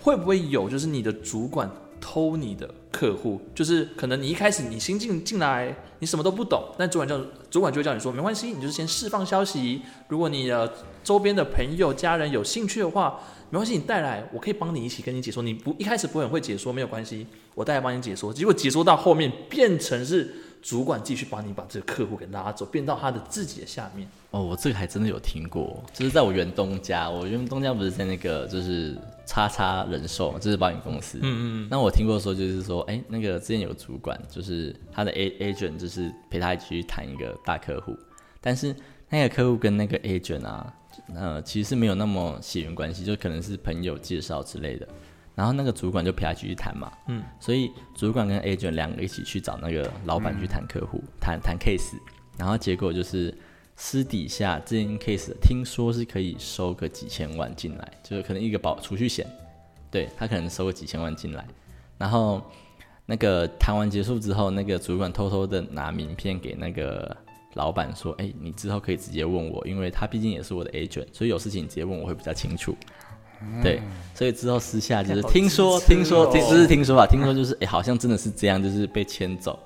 会不会有就是你的主管偷你的客户？就是可能你一开始你新进进来，你什么都不懂，但主管叫主管就会叫你说没关系，你就是先释放消息。如果你的周边的朋友家人有兴趣的话，没关系，你带来，我可以帮你一起跟你解说。你不一开始不会很会解说，没有关系，我带来帮你解说。结果解说到后面变成是主管继续帮你把这个客户给拉走，变到他的自己的下面。哦，我这个还真的有听过，就是在我原东家，我原东家不是在那个就是叉叉人寿，就是保险公司。嗯嗯。那我听过说，就是说，哎、那个之前有主管，就是他的 A agent，就是陪他一起去谈一个大客户，但是那个客户跟那个 agent 啊，呃，其实是没有那么血缘关系，就可能是朋友介绍之类的。然后那个主管就陪他一起去谈嘛，嗯，所以主管跟 agent 两个一起去找那个老板去谈客户，谈谈 case，然后结果就是私底下这件 case 听说是可以收个几千万进来，就是可能一个保储蓄险，对他可能收个几千万进来，然后那个谈完结束之后，那个主管偷偷的拿名片给那个老板说：“哎、你之后可以直接问我，因为他毕竟也是我的 agent，所以有事情你直接问我会比较清楚。”对，所以之后私下就是听说，听说，哦。听这是听说吧，听说就是哎、好像真的是这样，就是被牵走，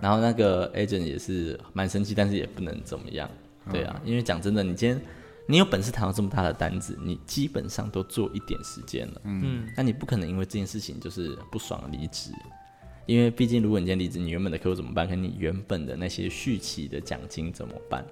然后那个 agent 也是蛮生气，但是也不能怎么样，对啊，因为讲真的，你今天你有本事谈到这么大的单子，你基本上都做一点时间了，嗯，那你不可能因为这件事情就是不爽离职，因为毕竟如果你今天离职，你原本的客户怎么办？跟你原本的那些续期的奖金怎么办？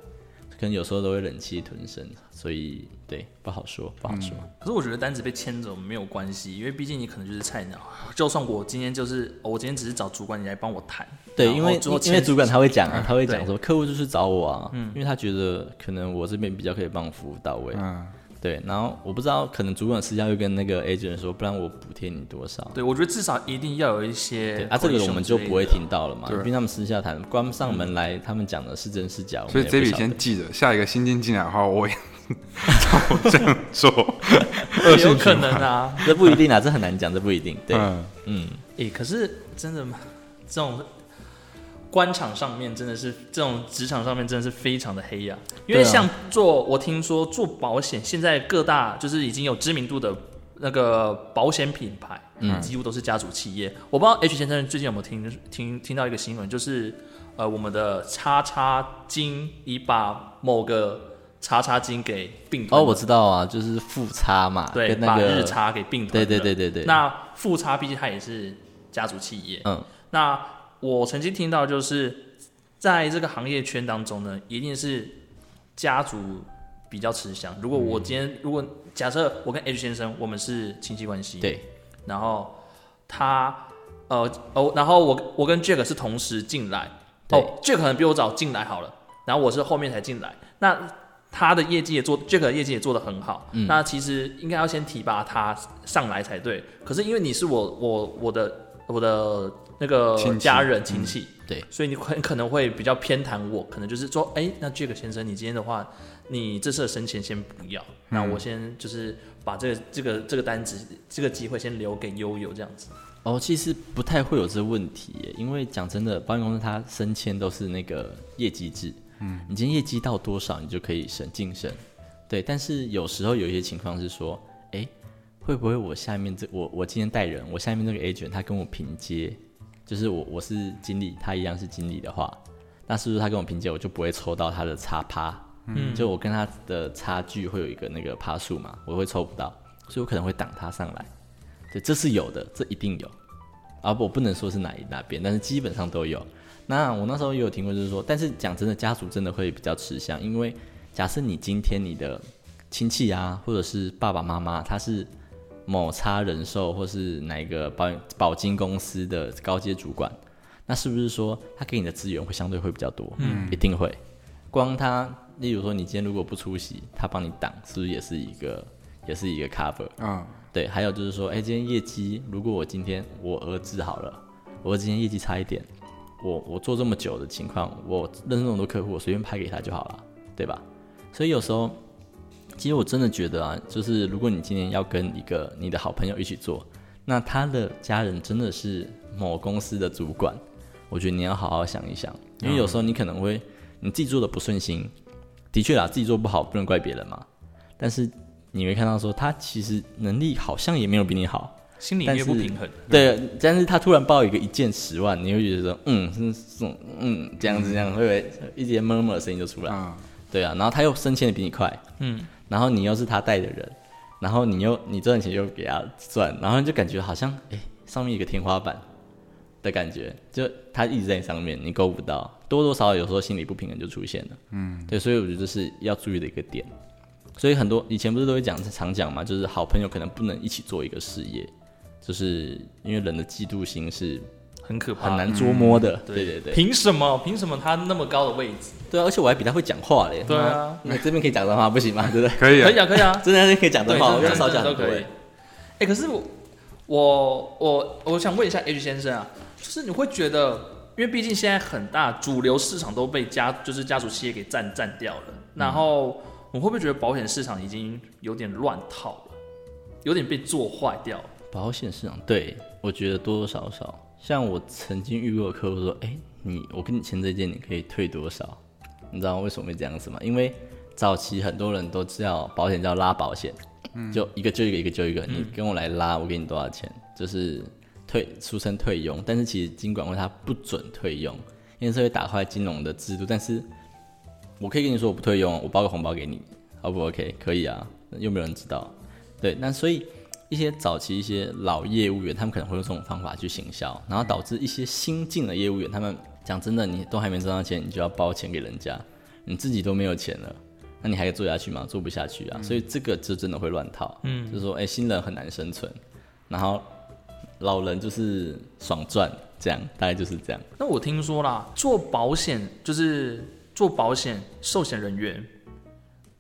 可能有时候都会忍气吞声，所以对不好说，不好说。可是我觉得单子被牵走没有关系，因为毕竟你可能就是菜鸟。就算我今天就是，哦我今天只是找主管你来帮我谈，对，因为因为主管他会讲啊，他会讲对说客户就是找我啊，嗯因为他觉得可能我这边比较可以帮服务到位，嗯，对。然后我不知道，可能主管私下又跟那个 agent 说，不然我补贴你多少。对我觉得至少一定要有一些对啊，这个我们就不会听到了嘛，对毕竟他们私下谈，关上门来，他们讲的是真是假，我所以这笔先记着，下一个新进进来的话，我也照这样做，有可。能啊。这不一定啊，这很难讲，这不一定。对，嗯，嗯，诶、可是真的吗这种官场上面真的是这种职场上面真的是非常的黑呀、因为像做我听说做保险，现在各大就是已经有知名度的那个保险品牌，嗯几乎都是家族企业。我不知道 H 先生最近有没有听听听到一个新闻，就是呃我们的叉叉金已把某个叉叉金给并吞哦，我知道啊，就是富差嘛，对，跟那个把日差给并吞对了。对对对对，那富差毕竟它也是家族企业，嗯，那我曾经听到，就是在这个行业圈当中呢，一定是家族比较吃香。如果我今天，如果假设我跟 H 先生我们是亲戚关系，，对，然后他呃哦，然后我我跟 Jack 是同时进来，对。哦，Jack 可能比我早进来好了，然后我是后面才进来，那他的业绩也做，Jack 的业绩也做得很好，嗯。那其实应该要先提拔他上来才对。可是因为你是我我我的我的那个家人亲戚，对，所以你很可能会比较偏袒我，可能就是说，哎、那 Jack 先生，你今天的话，你这次的升迁先不要，那我先就是把这个这个这个单子这个机会先留给悠悠这样子。哦，其实不太会有这问题耶，因为讲真的，保险公司它升迁都是那个业绩制，嗯，你今天业绩到多少，你就可以升晋升，对。但是有时候有一些情况是说，哎，会不会我下面这我我今天带人，我下面这个 agent 他跟我平接，就是我我是经理，他一样是经理的话，那是不是他跟我平接，我就不会抽到他的差趴？嗯，就我跟他的差距会有一个那个趴数嘛，我会抽不到，所以我可能会挡他上来。对，这是有的，这一定有。啊，不我不能说是哪一哪边，但是基本上都有。那我那时候也有听过，就是说，但是讲真的，家族真的会比较吃香，因为假设你今天你的亲戚啊，或者是爸爸妈妈，他是某差人寿或是哪一个保保金公司的高阶主管，那是不是说他给你的资源会相对会比较多？嗯，一定会。光他，例如说你今天如果不出席，他帮你挡，是不是也是一个也是一个 cover？嗯，对，还有就是说，哎、今天业绩，如果我今天我儿子好了，我今天业绩差一点，我我做这么久的情况，我认识那么多客户，我随便拍给他就好了，对吧？所以有时候，其实我真的觉得啊，就是如果你今天要跟一个你的好朋友一起做，那他的家人真的是某公司的主管，我觉得你要好好想一想，因为有时候你可能会你自己做的不顺心，的确啦，自己做不好不能怪别人嘛，但是你会看到说他其实能力好像也没有比你好，心里但不平衡，对，但是他突然报一个一件十万，你会觉得说，嗯，是这种，嗯，这样子这样，会不会一些闷闷的声音就出来？嗯，对啊，然后他又升迁的比你快，嗯，然后你又是他带的人，然后你又你赚钱又给他赚，然后就感觉好像哎、上面一个天花板，的感觉，就他一直在你上面，你够不到，多多少少有时候心理不平衡就出现了。嗯，对，所以我觉得这是要注意的一个点。所以很多以前不是都会讲常讲嘛，就是好朋友可能不能一起做一个事业，就是因为人的嫉妒心是很可怕，很难捉摸的。对对对，凭什么？凭什么他那么高的位置？对啊，而且我还比他会讲话嘞。对啊，那这边可以讲脏话不行吗？对不对？可以啊，可以啊，可以啊，真的可以讲脏话，对，少讲都可以。哎，可是我我我我想问一下 H 先生啊，就是你会觉得，因为毕竟现在很大主流市场都被家就是家族企业给占占掉了，然后。我会不会觉得保险市场已经有点乱套了，有点被做坏掉了？保险市场，对我觉得多多少少，像我曾经遇过客户说：“哎，你我跟你签这件，你可以退多少？”你知道为什么会这样子吗？因为早期很多人都知道保险叫拉保险，就一个就一个，一个就一个，你跟我来拉，我给你多少钱，就是退，俗称退佣。但是其实金管会它不准退佣，因为这会打坏金融的制度。但是我可以跟你说，我不退佣，我包个红包给你，O 不 OK？可以啊，又没有人知道。对，那所以一些早期一些老业务员，他们可能会用这种方法去行销，然后导致一些新进的业务员，他们讲真的，你都还没挣到钱，你就要包钱给人家，你自己都没有钱了，那你还可以做下去吗？做不下去啊。所以这个就真的会乱套。嗯，就是说，哎，新人很难生存，然后老人就是爽赚，这样大概就是这样。那我听说啦，做保险就是。做保险寿险人员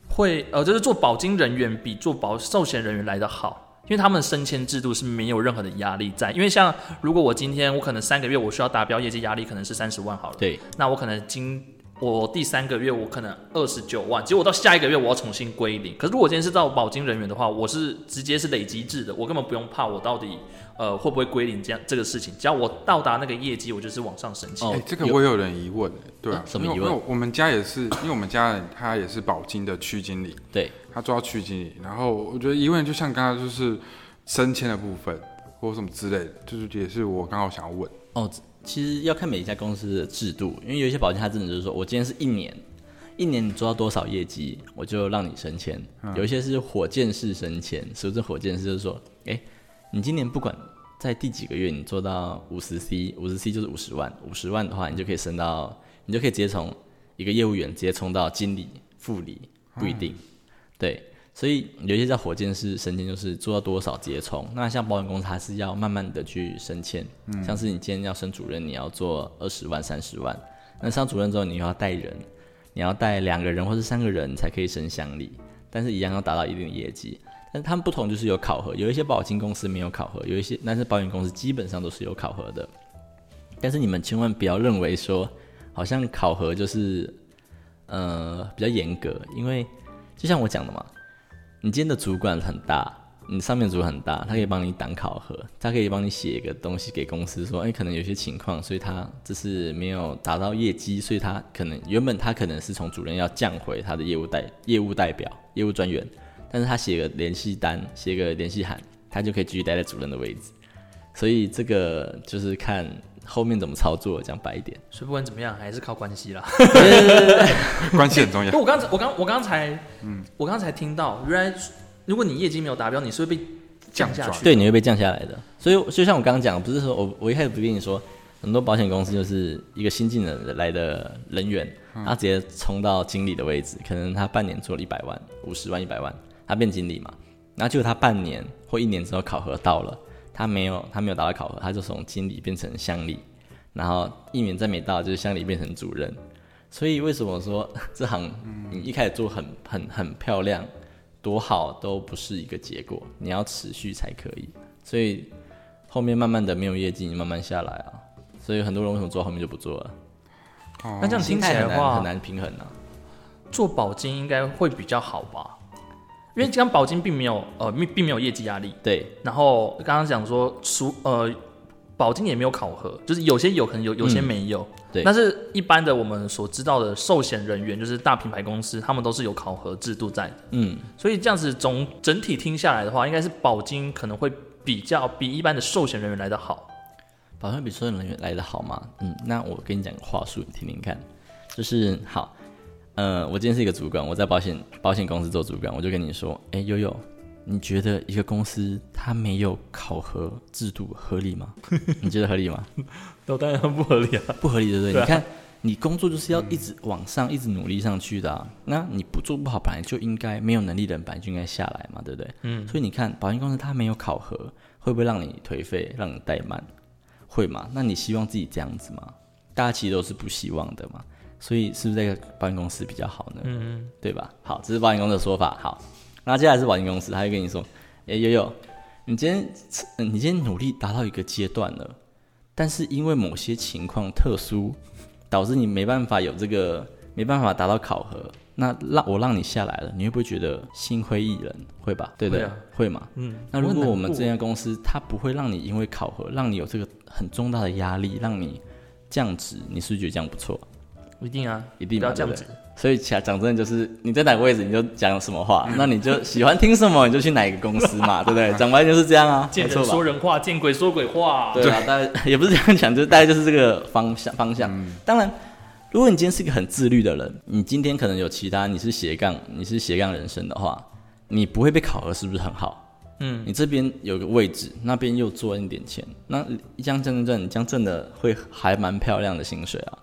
会呃，就是做保金人员比做保寿险人员来的好，因为他们升迁制度是没有任何的压力在。因为像如果我今天我可能三个月我需要达标业绩压力可能是三十万好了，对，那我可能今我第三个月我可能二十九万，结果到下一个月我要重新归零。可是如果今天是到保金人员的话，我是直接是累积制的，我根本不用怕我到底。呃，会不会归零这样这个事情？只要我到达那个业绩，我就是往上升级。哎，这个我有人疑问，对啊，什么疑问？因为我们家也是，因为我们家人他也是保金的区经理，对，他做到区经理。然后我觉得疑问就像刚刚就是升迁的部分，或者什么之类的，就是也是我刚好想要问。哦，其实要看每一家公司的制度，因为有一些保险它真的就是说我今天是一年，一年你做到多少业绩，我就让你升迁。有一些是火箭式升迁，所以这火箭式就是说，哎。你今年不管在第几个月，你做到五十 C，五十 C 就是五十万，五十万的话，你就可以升到，你就可以直接从一个业务员直接冲到经理、副理，不一定。对，所以有些在火箭式升迁，就是做到多少直接冲。那像保险公司，它是要慢慢的去升迁，像是你今天要升主任，你要做二十万、三十万，那上主任之后，你又要带人，你要带两个人或是三个人才可以升乡里，但是一样要达到一定的业绩。但他们不同就是有考核，有一些保金公司没有考核，有一些但是保险公司基本上都是有考核的。但是你们千万不要认为说，好像考核就是呃比较严格，因为就像我讲的嘛，你今天的主管很大，你上面主很大，他可以帮你挡考核，他可以帮你写一个东西给公司说，哎，可能有些情况，所以他这是没有达到业绩，所以他可能原本他可能是从主任要降回他的业务代业务代表业务专员。但是他写个联系单，写个联系函，他就可以继续待在主任的位置。所以这个就是看后面怎么操作，讲白一点。所以不管怎么样，还是靠关系啦。关系很重要。我刚才，我刚，我刚才，嗯，我刚才听到，原来如果你业绩没有达标，你是会被降下去。对，你会被降下来的。所以，就像我刚刚讲，不是说我我一开始不跟你说，很多保险公司就是一个新进的来的人员，他直接冲到经理的位置，可能他半年做了一百万、五十万、一百万。他变经理嘛，然后就他半年或一年之后考核到了，他没有他没有达到考核，他就从经理变成乡里，然后一年再没到就是乡里变成主任。所以为什么说 这行你一开始做很很很漂亮，多好都不是一个结果，你要持续才可以。所以后面慢慢的没有业绩，你慢慢下来啊。所以很多人为什么做后面就不做了？那这样听起来的话很难平衡啊。做保金应该会比较好吧？因为刚保金并没有呃并并没有业绩压力，对。然后刚刚讲说，除呃保金也没有考核，就是有些有可能有有些没有，对。但是一般的我们所知道的寿险人员，就是大品牌公司，他们都是有考核制度在的，嗯。所以这样子总整体听下来的话，应该是保金可能会比较比一般的寿险人员来的好，保金比寿险人员来的好吗？嗯，那我跟你讲个话术，你听听看，就是好。嗯，我今天是一个主管，我在保险保险公司做主管，我就跟你说，哎，悠悠，你觉得一个公司它没有考核制度合理吗？你觉得合理吗？那当然不合理啊。不合理，对不对？你看，你工作就是要一直往上，一直努力上去的、啊。那你不做不好，本来就应该没有能力的人本来就应该下来嘛，对不对？嗯，所以你看，保险公司它没有考核，会不会让你颓废，让你怠慢？会吗？那你希望自己这样子吗？大家其实都是不希望的嘛。所以是不是这个保险公司比较好呢？嗯，对吧？好，这是保险公司的说法。好，那接下来是保险公司，他会跟你说：“哎、悠悠，你今天、呃你今天努力达到一个阶段了，但是因为某些情况特殊，导致你没办法有这个没办法达到考核，那让我让你下来了，你会不会觉得心灰意冷？会吧？对不对？会啊会嘛？嗯，那如果我们这家公司它不会让你因为考核，让你有这个很重大的压力，让你降职，你是不是觉得这样不错？一定啊，一定不要这样子。所以讲讲真的，就是你在哪个位置，你就讲什么话，那你就喜欢听什么，你就去哪一个公司嘛，对不对？讲白就是这样啊，见人？说人话，见鬼说鬼话。对啊，大概也不是这样讲，就是大概就是这个方向方向。嗯当然，如果你今天是一个很自律的人，你今天可能有其他，你是斜杠，你是斜杠人生的话，你不会被考核，是不是很好？嗯，你这边有个位置，那边又赚一点钱，那一将挣挣挣，你这样挣的会还蛮漂亮的薪水啊，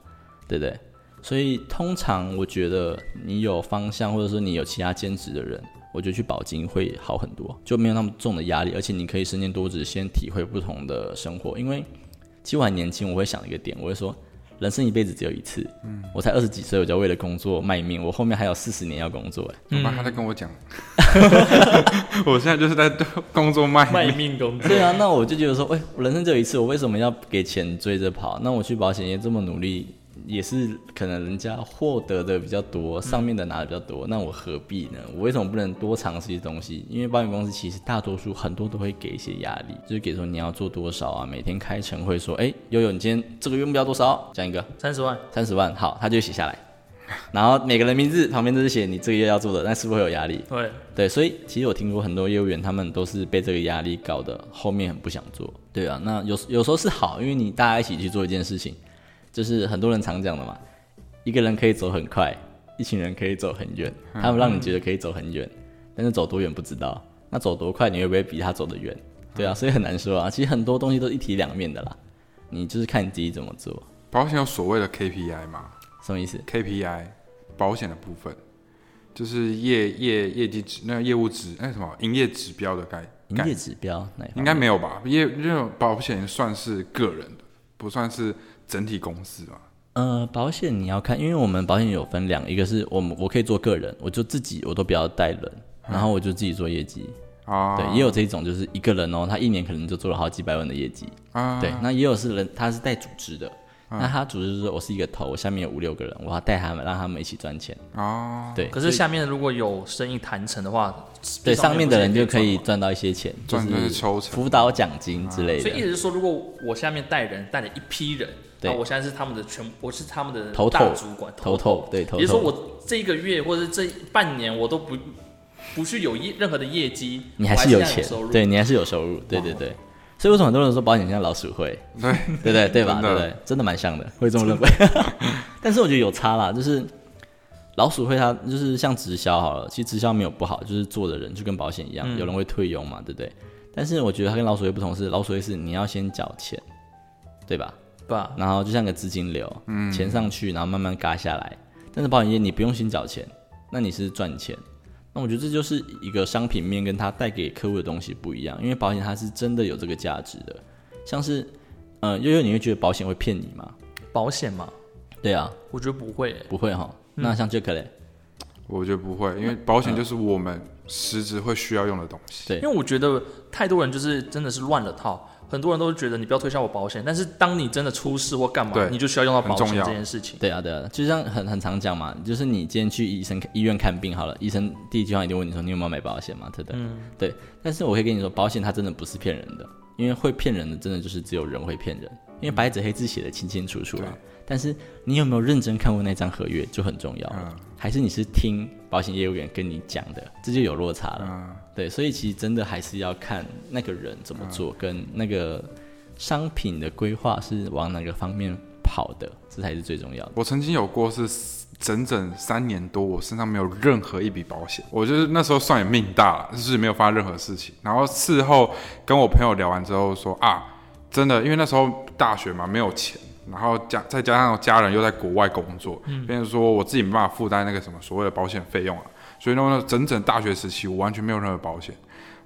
对不对？所以通常我觉得你有方向，或者说你有其他兼职的人，我觉得去保金会好很多，就没有那么重的压力，而且你可以身兼多职，先体会不同的生活。因为其实我还年轻，我会想一个点，我会说，人生一辈子只有一次，嗯，我才二十几岁，我就要为了工作卖命，我后面还有四十年要工作，哎，我爸他在跟我讲，我现在就是在工作卖卖命，命工作。对啊，那我就觉得说，喂、我人生只有一次，我为什么要给钱追着跑？那我去保险业这么努力，也是可能人家获得的比较多，上面的拿的比较多，那我何必呢？我为什么不能多尝试一些东西？因为保险公司其实大多数很多都会给一些压力，就是给说你要做多少啊，每天开晨会说，哎、悠悠，你今天这个月目标多少？讲一个三十万，三十万，好，他就写下来，然后每个人名字旁边都是写你这个月要做的，那是不是会有压力？对，对，所以其实我听过很多业务员，他们都是被这个压力搞得后面很不想做。对啊，那有有时候是好，因为你大家一起去做一件事情，就是很多人常讲的嘛，一个人可以走很快，一群人可以走很远，他们让你觉得可以走很远，但是走多远不知道，那走多快你会不会比他走得远？对啊，所以很难说啊。其实很多东西都是一体两面的啦，你就是看你自己怎么做，保险有所谓的 KPI 吗什么意思？？KPI 保险的部分就是业业业绩指那个业务指那什么营业指标的概概营业指标应该没有吧？业因为保险算是个人的，不算是整体公司嘛。呃，保险你要看，因为我们保险有分两，一个是我们我可以做个人，我就自己我都不要带人，然后我就自己做业绩。啊，对，也有这种就是一个人哦，他一年可能就做了好几百万的业绩。啊，对，那也有是人他是带组织的，那他组织就是说我是一个头，我下面有五六个人，我要带他们，让他们一起赚钱。哦，对，可是下面如果有生意谈成的话，对上面的人就。可以赚到一些钱，就赚的是是抽成辅导奖金之类的。所以意思是说，如果我下面带人带了一批人，对那我现在是他们的全，我是他们的头头大主管，头头对头头，也就是说，我这一个月或者是这半年我都不不去有业任何的业绩，你还是有钱对你还是有收入，对对对。所以为什么很多人说保险像老鼠会？对 对对对吧？对不对？真的蛮像的，会这么认为。但是我觉得有差啦，就是老鼠会它就是像直销好了，其实直销没有不好，就是做的人就跟保险一样，嗯有人会退佣嘛，对不对？但是我觉得它跟老鼠会不同是，老鼠会是你要先缴钱，对吧？吧？然后就像个资金流，嗯钱上去，然后慢慢嘎下来。但是保险业你不用先缴钱，那你是赚钱。那我觉得这就是一个商品面跟它带给客户的东西不一样，因为保险它是真的有这个价值的。像是，呃，悠悠你会觉得保险会骗你吗？保险嘛，对啊，我觉得不会欸、不会哈。那像 Jack 嘞，我觉得不会，因为保险就是我们实质会需要用的东西。对因为我觉得太多人就是真的是乱了套，很多人都觉得你不要推销我保险，但是当你真的出事或干嘛，你就需要用到保险这件事情。对啊，对啊，就像很很常讲嘛，就是你今天去医生医院看病好了，医生第一句话一定问你说你有没有买保险嘛，对不对？嗯，对。但是我可以跟你说，保险它真的不是骗人的，因为会骗人的真的就是只有人会骗人，因为白纸黑字写的清清楚楚了啊。但是你有没有认真看过那张合约就很重要了，嗯还是你是听保险业务员跟你讲的，这就有落差了。嗯，对，所以其实真的还是要看那个人怎么做，跟那个商品的规划是往哪个方面跑的，这才是最重要的。我曾经有过是整整三年多，我身上没有任何一笔保险。我就是那时候算也命大了，就是没有发生任何事情。然后事后跟我朋友聊完之后说啊，真的，因为那时候大学嘛，没有钱，然后加再加上家人又在国外工作，变成说我自己没办法负担那个什么所谓的保险费用啊。所以呢，整整大学时期我完全没有任何保险。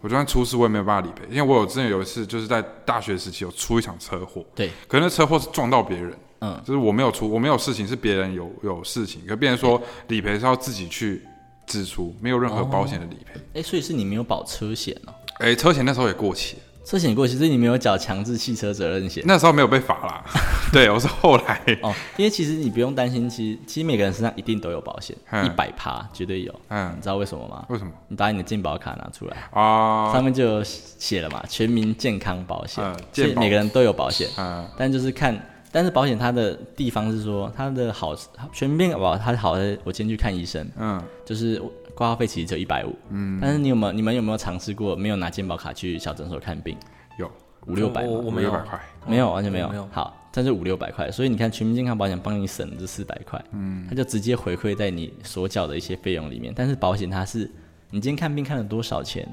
我就算出事，我也没有办法理赔，因为我有之前有一次就是在大学时期有出一场车祸，对，可能那车祸是撞到别人，嗯，就是我没有出，我没有事情，是别人有有事情，可变成说理赔是要自己去支出，没有任何保险的理赔。哎、所以是你没有保车险哦。哎、车险那时候也过期了，车险过期，所以你没有缴强制汽车责任险那时候没有被罚啦。对，我是后来，哦。因为其实你不用担心，其实其实每个人身上一定都有保险，嗯一百趴绝对有。嗯你知道为什么吗？为什么你把你的健保卡拿出来，啊？上面就有写了嘛，全民健康保险，嗯所健保以每个人都有保险。嗯但就是看，但是保险它的地方是说，它的好全民健保，它好的，我今天去看医生，嗯，就是挂号费其实只有一百五，嗯，但是你有没有你们有没有尝试过没有拿健保卡去小诊所看病，有。五六百？我我没有。五六百块，没有，完全没有。没有。好，但是五六百块，所以你看全民健康保险帮你省这四百块，嗯，它就直接回馈在你所缴的一些费用里面。但是保险它是，你今天看病看了多少钱，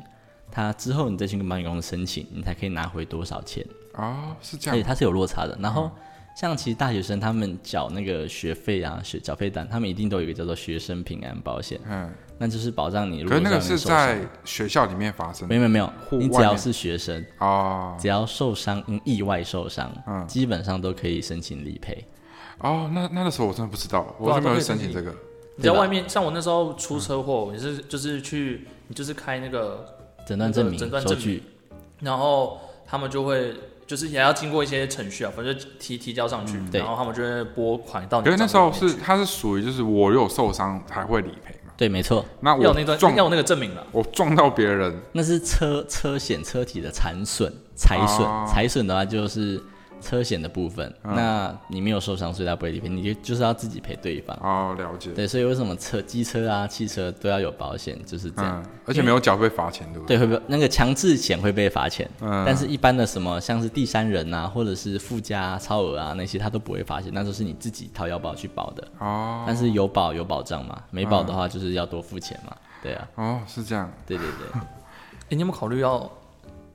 它之后你再去跟保险公司申请，你才可以拿回多少钱，哦，是这样，而且它是有落差的。然后像其实大学生他们缴那个学费啊，学缴费单，他们一定都有一个叫做学生平安保险，嗯，那就是保障你如果可是那个是在学校里面发生的。没有没有没有，你只要是学生，哦。只要受伤，因意外受伤，嗯。基本上都可以申请理赔。哦，那那个时候我真的不知道，我就没有申申请这个。你在外面，像我那时候出车祸，也是就是去，你就是开那个，诊断证明、诊断证据，然后他们就会就是也要经过一些程序啊，反正就提提交上去，对。然后他们就会拨款到你可是那时候是它是属于就是我有受伤才会理赔嘛，对，没错，那要有那我撞段要有那个证明了。我撞到别人，那是车车险车体的残损、财损。哦财损的话就是车险的部分，嗯那你没有受伤，所以他不会理赔，你就就是要自己赔对方。哦，了解，对，所以为什么车、机车啊、汽车都要有保险，就是这样。嗯，而且没有缴会罚钱，对不对，对？会被那个强制险会被罚钱，嗯但是一般的什么像是第三人啊，或者是附加、啊、超额啊那些，他都不会罚钱，那都是你自己掏腰包去保的。哦但是有保有保障嘛，没保的话就是要多付钱嘛。对啊，哦，是这样，对对对。哎，你有没有考虑要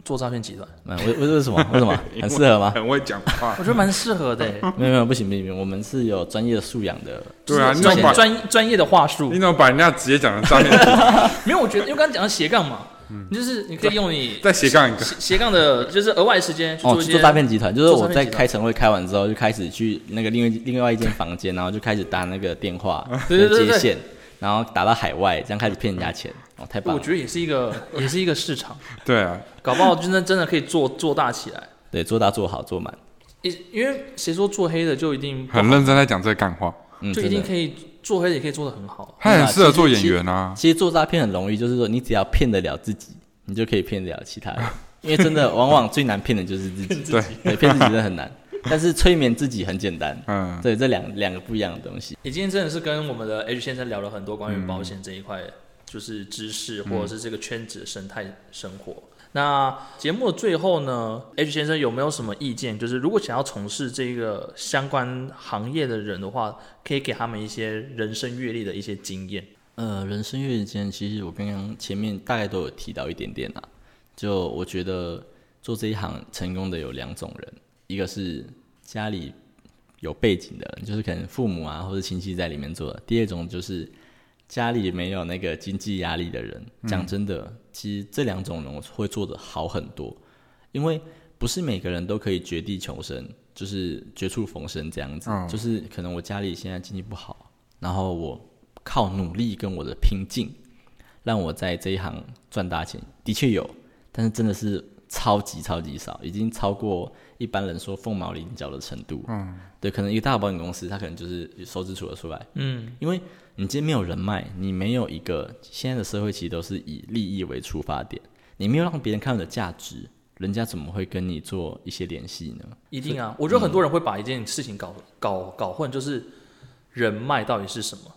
做诈骗集团？嗯，为为为什么？为什么？很适合吗？很会讲话我。觉得蛮适合的欸，没有没有，不行不行，我们是有专业素养的。对啊，你专怎么把专专业的话术你。怎么把人家直接讲成诈骗？没有，我觉得因为刚刚讲到斜杠嘛，就是你可以用你再斜杠一个，斜斜杠的，就是额外时间去哦，做一些去做诈骗集团，就是我在开晨会开完之后，就开始去那个另外另外一间房间，然后就开始打那个电话对对对对接线，然后打到海外，这样开始骗人家钱。哦，太棒了！我觉得也是一个 也是一个市场，对啊，搞不好真的真的可以做做大起来。对，做大做好做满，因因为谁说做黑的就一定很认真在讲这个干话。嗯，就一。定可以做黑的也可以做的很好。他很适合做演员啊。其实做诈骗很容易，就是说你只要骗得了自己，你就可以骗得了其他人。因为真的，往往最难骗的就是自己。对，对，骗自己真的很难，但是催眠自己很简单。嗯，对，这两两个不一样的东西。你今天真的是跟我们的 H 先生聊了很多关于保险这一块，就是知识或者是这个圈子的生态生活。那节目的最后呢，H 先生有没有什么意见？就是如果想要从事这个相关行业的人的话，可以给他们一些人生阅历的一些经验。呃，人生阅历经验，其实我刚刚前面大概都有提到一点点啦。就我觉得做这一行成功的有两种人，一个是家里有背景的人，就是可能父母啊或者亲戚在里面做的；第二种就是家里没有那个经济压力的人。讲真的，其实这两种人会做的好很多，因为不是每个人都可以绝地求生，就是绝处逢生这样子。嗯就是可能我家里现在经济不好，然后我靠努力跟我的拼劲，让我在这一行赚大钱，的确有，但是真的是超级超级少，已经超过一般人说凤毛麟角的程度。嗯，对，可能一个大保险公司，它可能就是收支数得出来，嗯，因为你今天没有人脉，你没有一个现在的社会其实都是以利益为出发点，你没有让别人看到你的价值，人家怎么会跟你做一些联系呢？一定啊！我觉得很多人会把一件事情搞搞搞混，就是人脉到底是什么？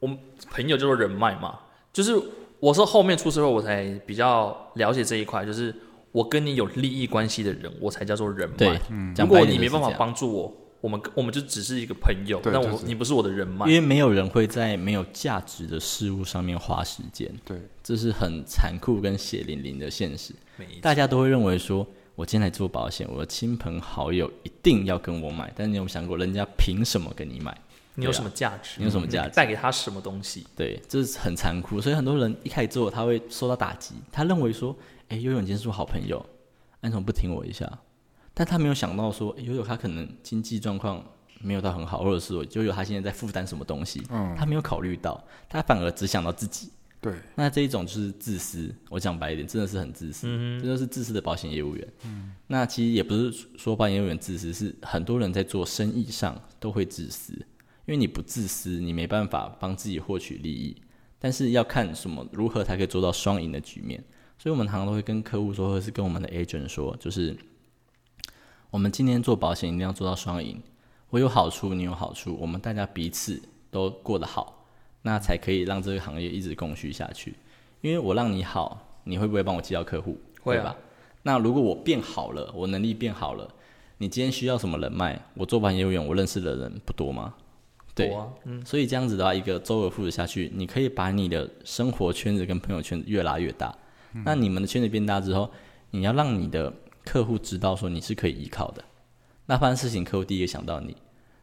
我们朋友就是人脉嘛，就是我是后面出社会我才比较了解这一块，就是我跟你有利益关系的人，我才叫做人脉对。，如果你没办法帮助我，我们我们就只是一个朋友，但对就是我你不是我的人脉因。为没有人会在没有价值的事物上面花时间，对，这是很残酷跟血淋淋的现实。大家都会认为说，我今天来做保险，我的亲朋好友一定要跟我买，但你有没有想过，人家凭什么跟你买？你有什么价值？你有什么价值带给他什么东西？对，这是很残酷，所以很多人一开始做，他会受到打击，他认为说，哎，悠悠你今天是我好朋友，啊你怎么不听我一下？但他没有想到说，诶悠悠他可能经济状况没有到很好，或者是我悠悠他现在在负担什么东西，嗯，他没有考虑到，他反而只想到自己。对，那这一种就是自私，我讲白一点，真的是很自私，嗯这就是自私的保险业务员。嗯那其实也不是说保险业务员自私，是很多人在做生意上都会自私，因为你不自私，你没办法帮自己获取利益。但是要看什么如何才可以做到双赢的局面，所以我们常常都会跟客户说，或者是跟我们的 agent 说，就是我们今天做保险一定要做到双赢，我有好处，你有好处，我们大家彼此都过得好，那才可以让这个行业一直供需下去。因为我让你好，你会不会帮我介绍客户？会啊吧？那如果我变好了，我能力变好了，你今天需要什么人脉？我做保险业务员，我认识的人不多吗？对，嗯，所以这样子的话，一个周而复始下去，你可以把你的生活圈子跟朋友圈子越拉越大。那你们的圈子变大之后，你要让你的客户知道说你是可以依靠的。那发生事情，客户第一个想到你；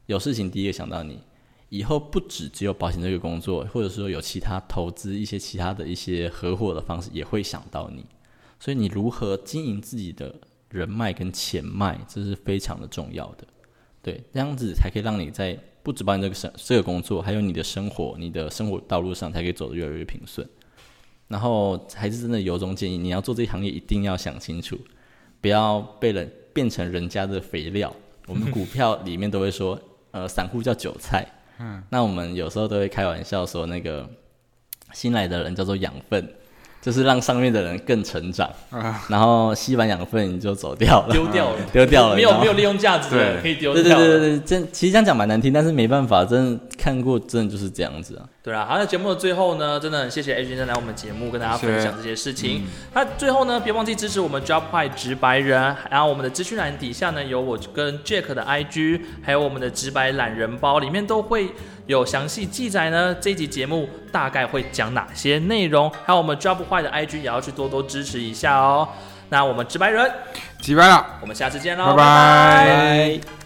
有事情第一个想到你。以后不止只有保险这个工作，或者说有其他投资一些其他的一些合伙的方式，也会想到你。所以你如何经营自己的人脉跟钱脉，这是非常的重要的。对，这样子才可以让你在不止保险这个生这个工作，还有你的生活、你的生活道路上，才可以走得越来越平顺。然后还是真的由衷建议，你要做这一行业，一定要想清楚，不要被人变成人家的肥料。我们股票里面都会说，呃，散户叫韭菜。嗯，那我们有时候都会开玩笑说，那个新来的人叫做养分，就是让上面的人更成长。然后吸完养分你就走掉了，丢掉了，丢掉了，没有没有利用价值可以丢掉了。对对对对，真其实这样讲蛮难听，但是没办法，真的看过，真的就是这样子啊。对啊，好，那节目的最后呢，真的很谢谢 A 先生来我们节目跟大家分享这些事情。那最后呢，别忘记支持我们 Job 派直白人，然后我们的资讯栏底下呢有我跟 Jack 的 IG，还有我们的直白懒人包，里面都会有详细记载呢。这集节目大概会讲哪些内容，还有我们抓不坏的 IG 也要去多多支持一下哦。那我们直白人，直白了。我们下次见喽，拜拜拜拜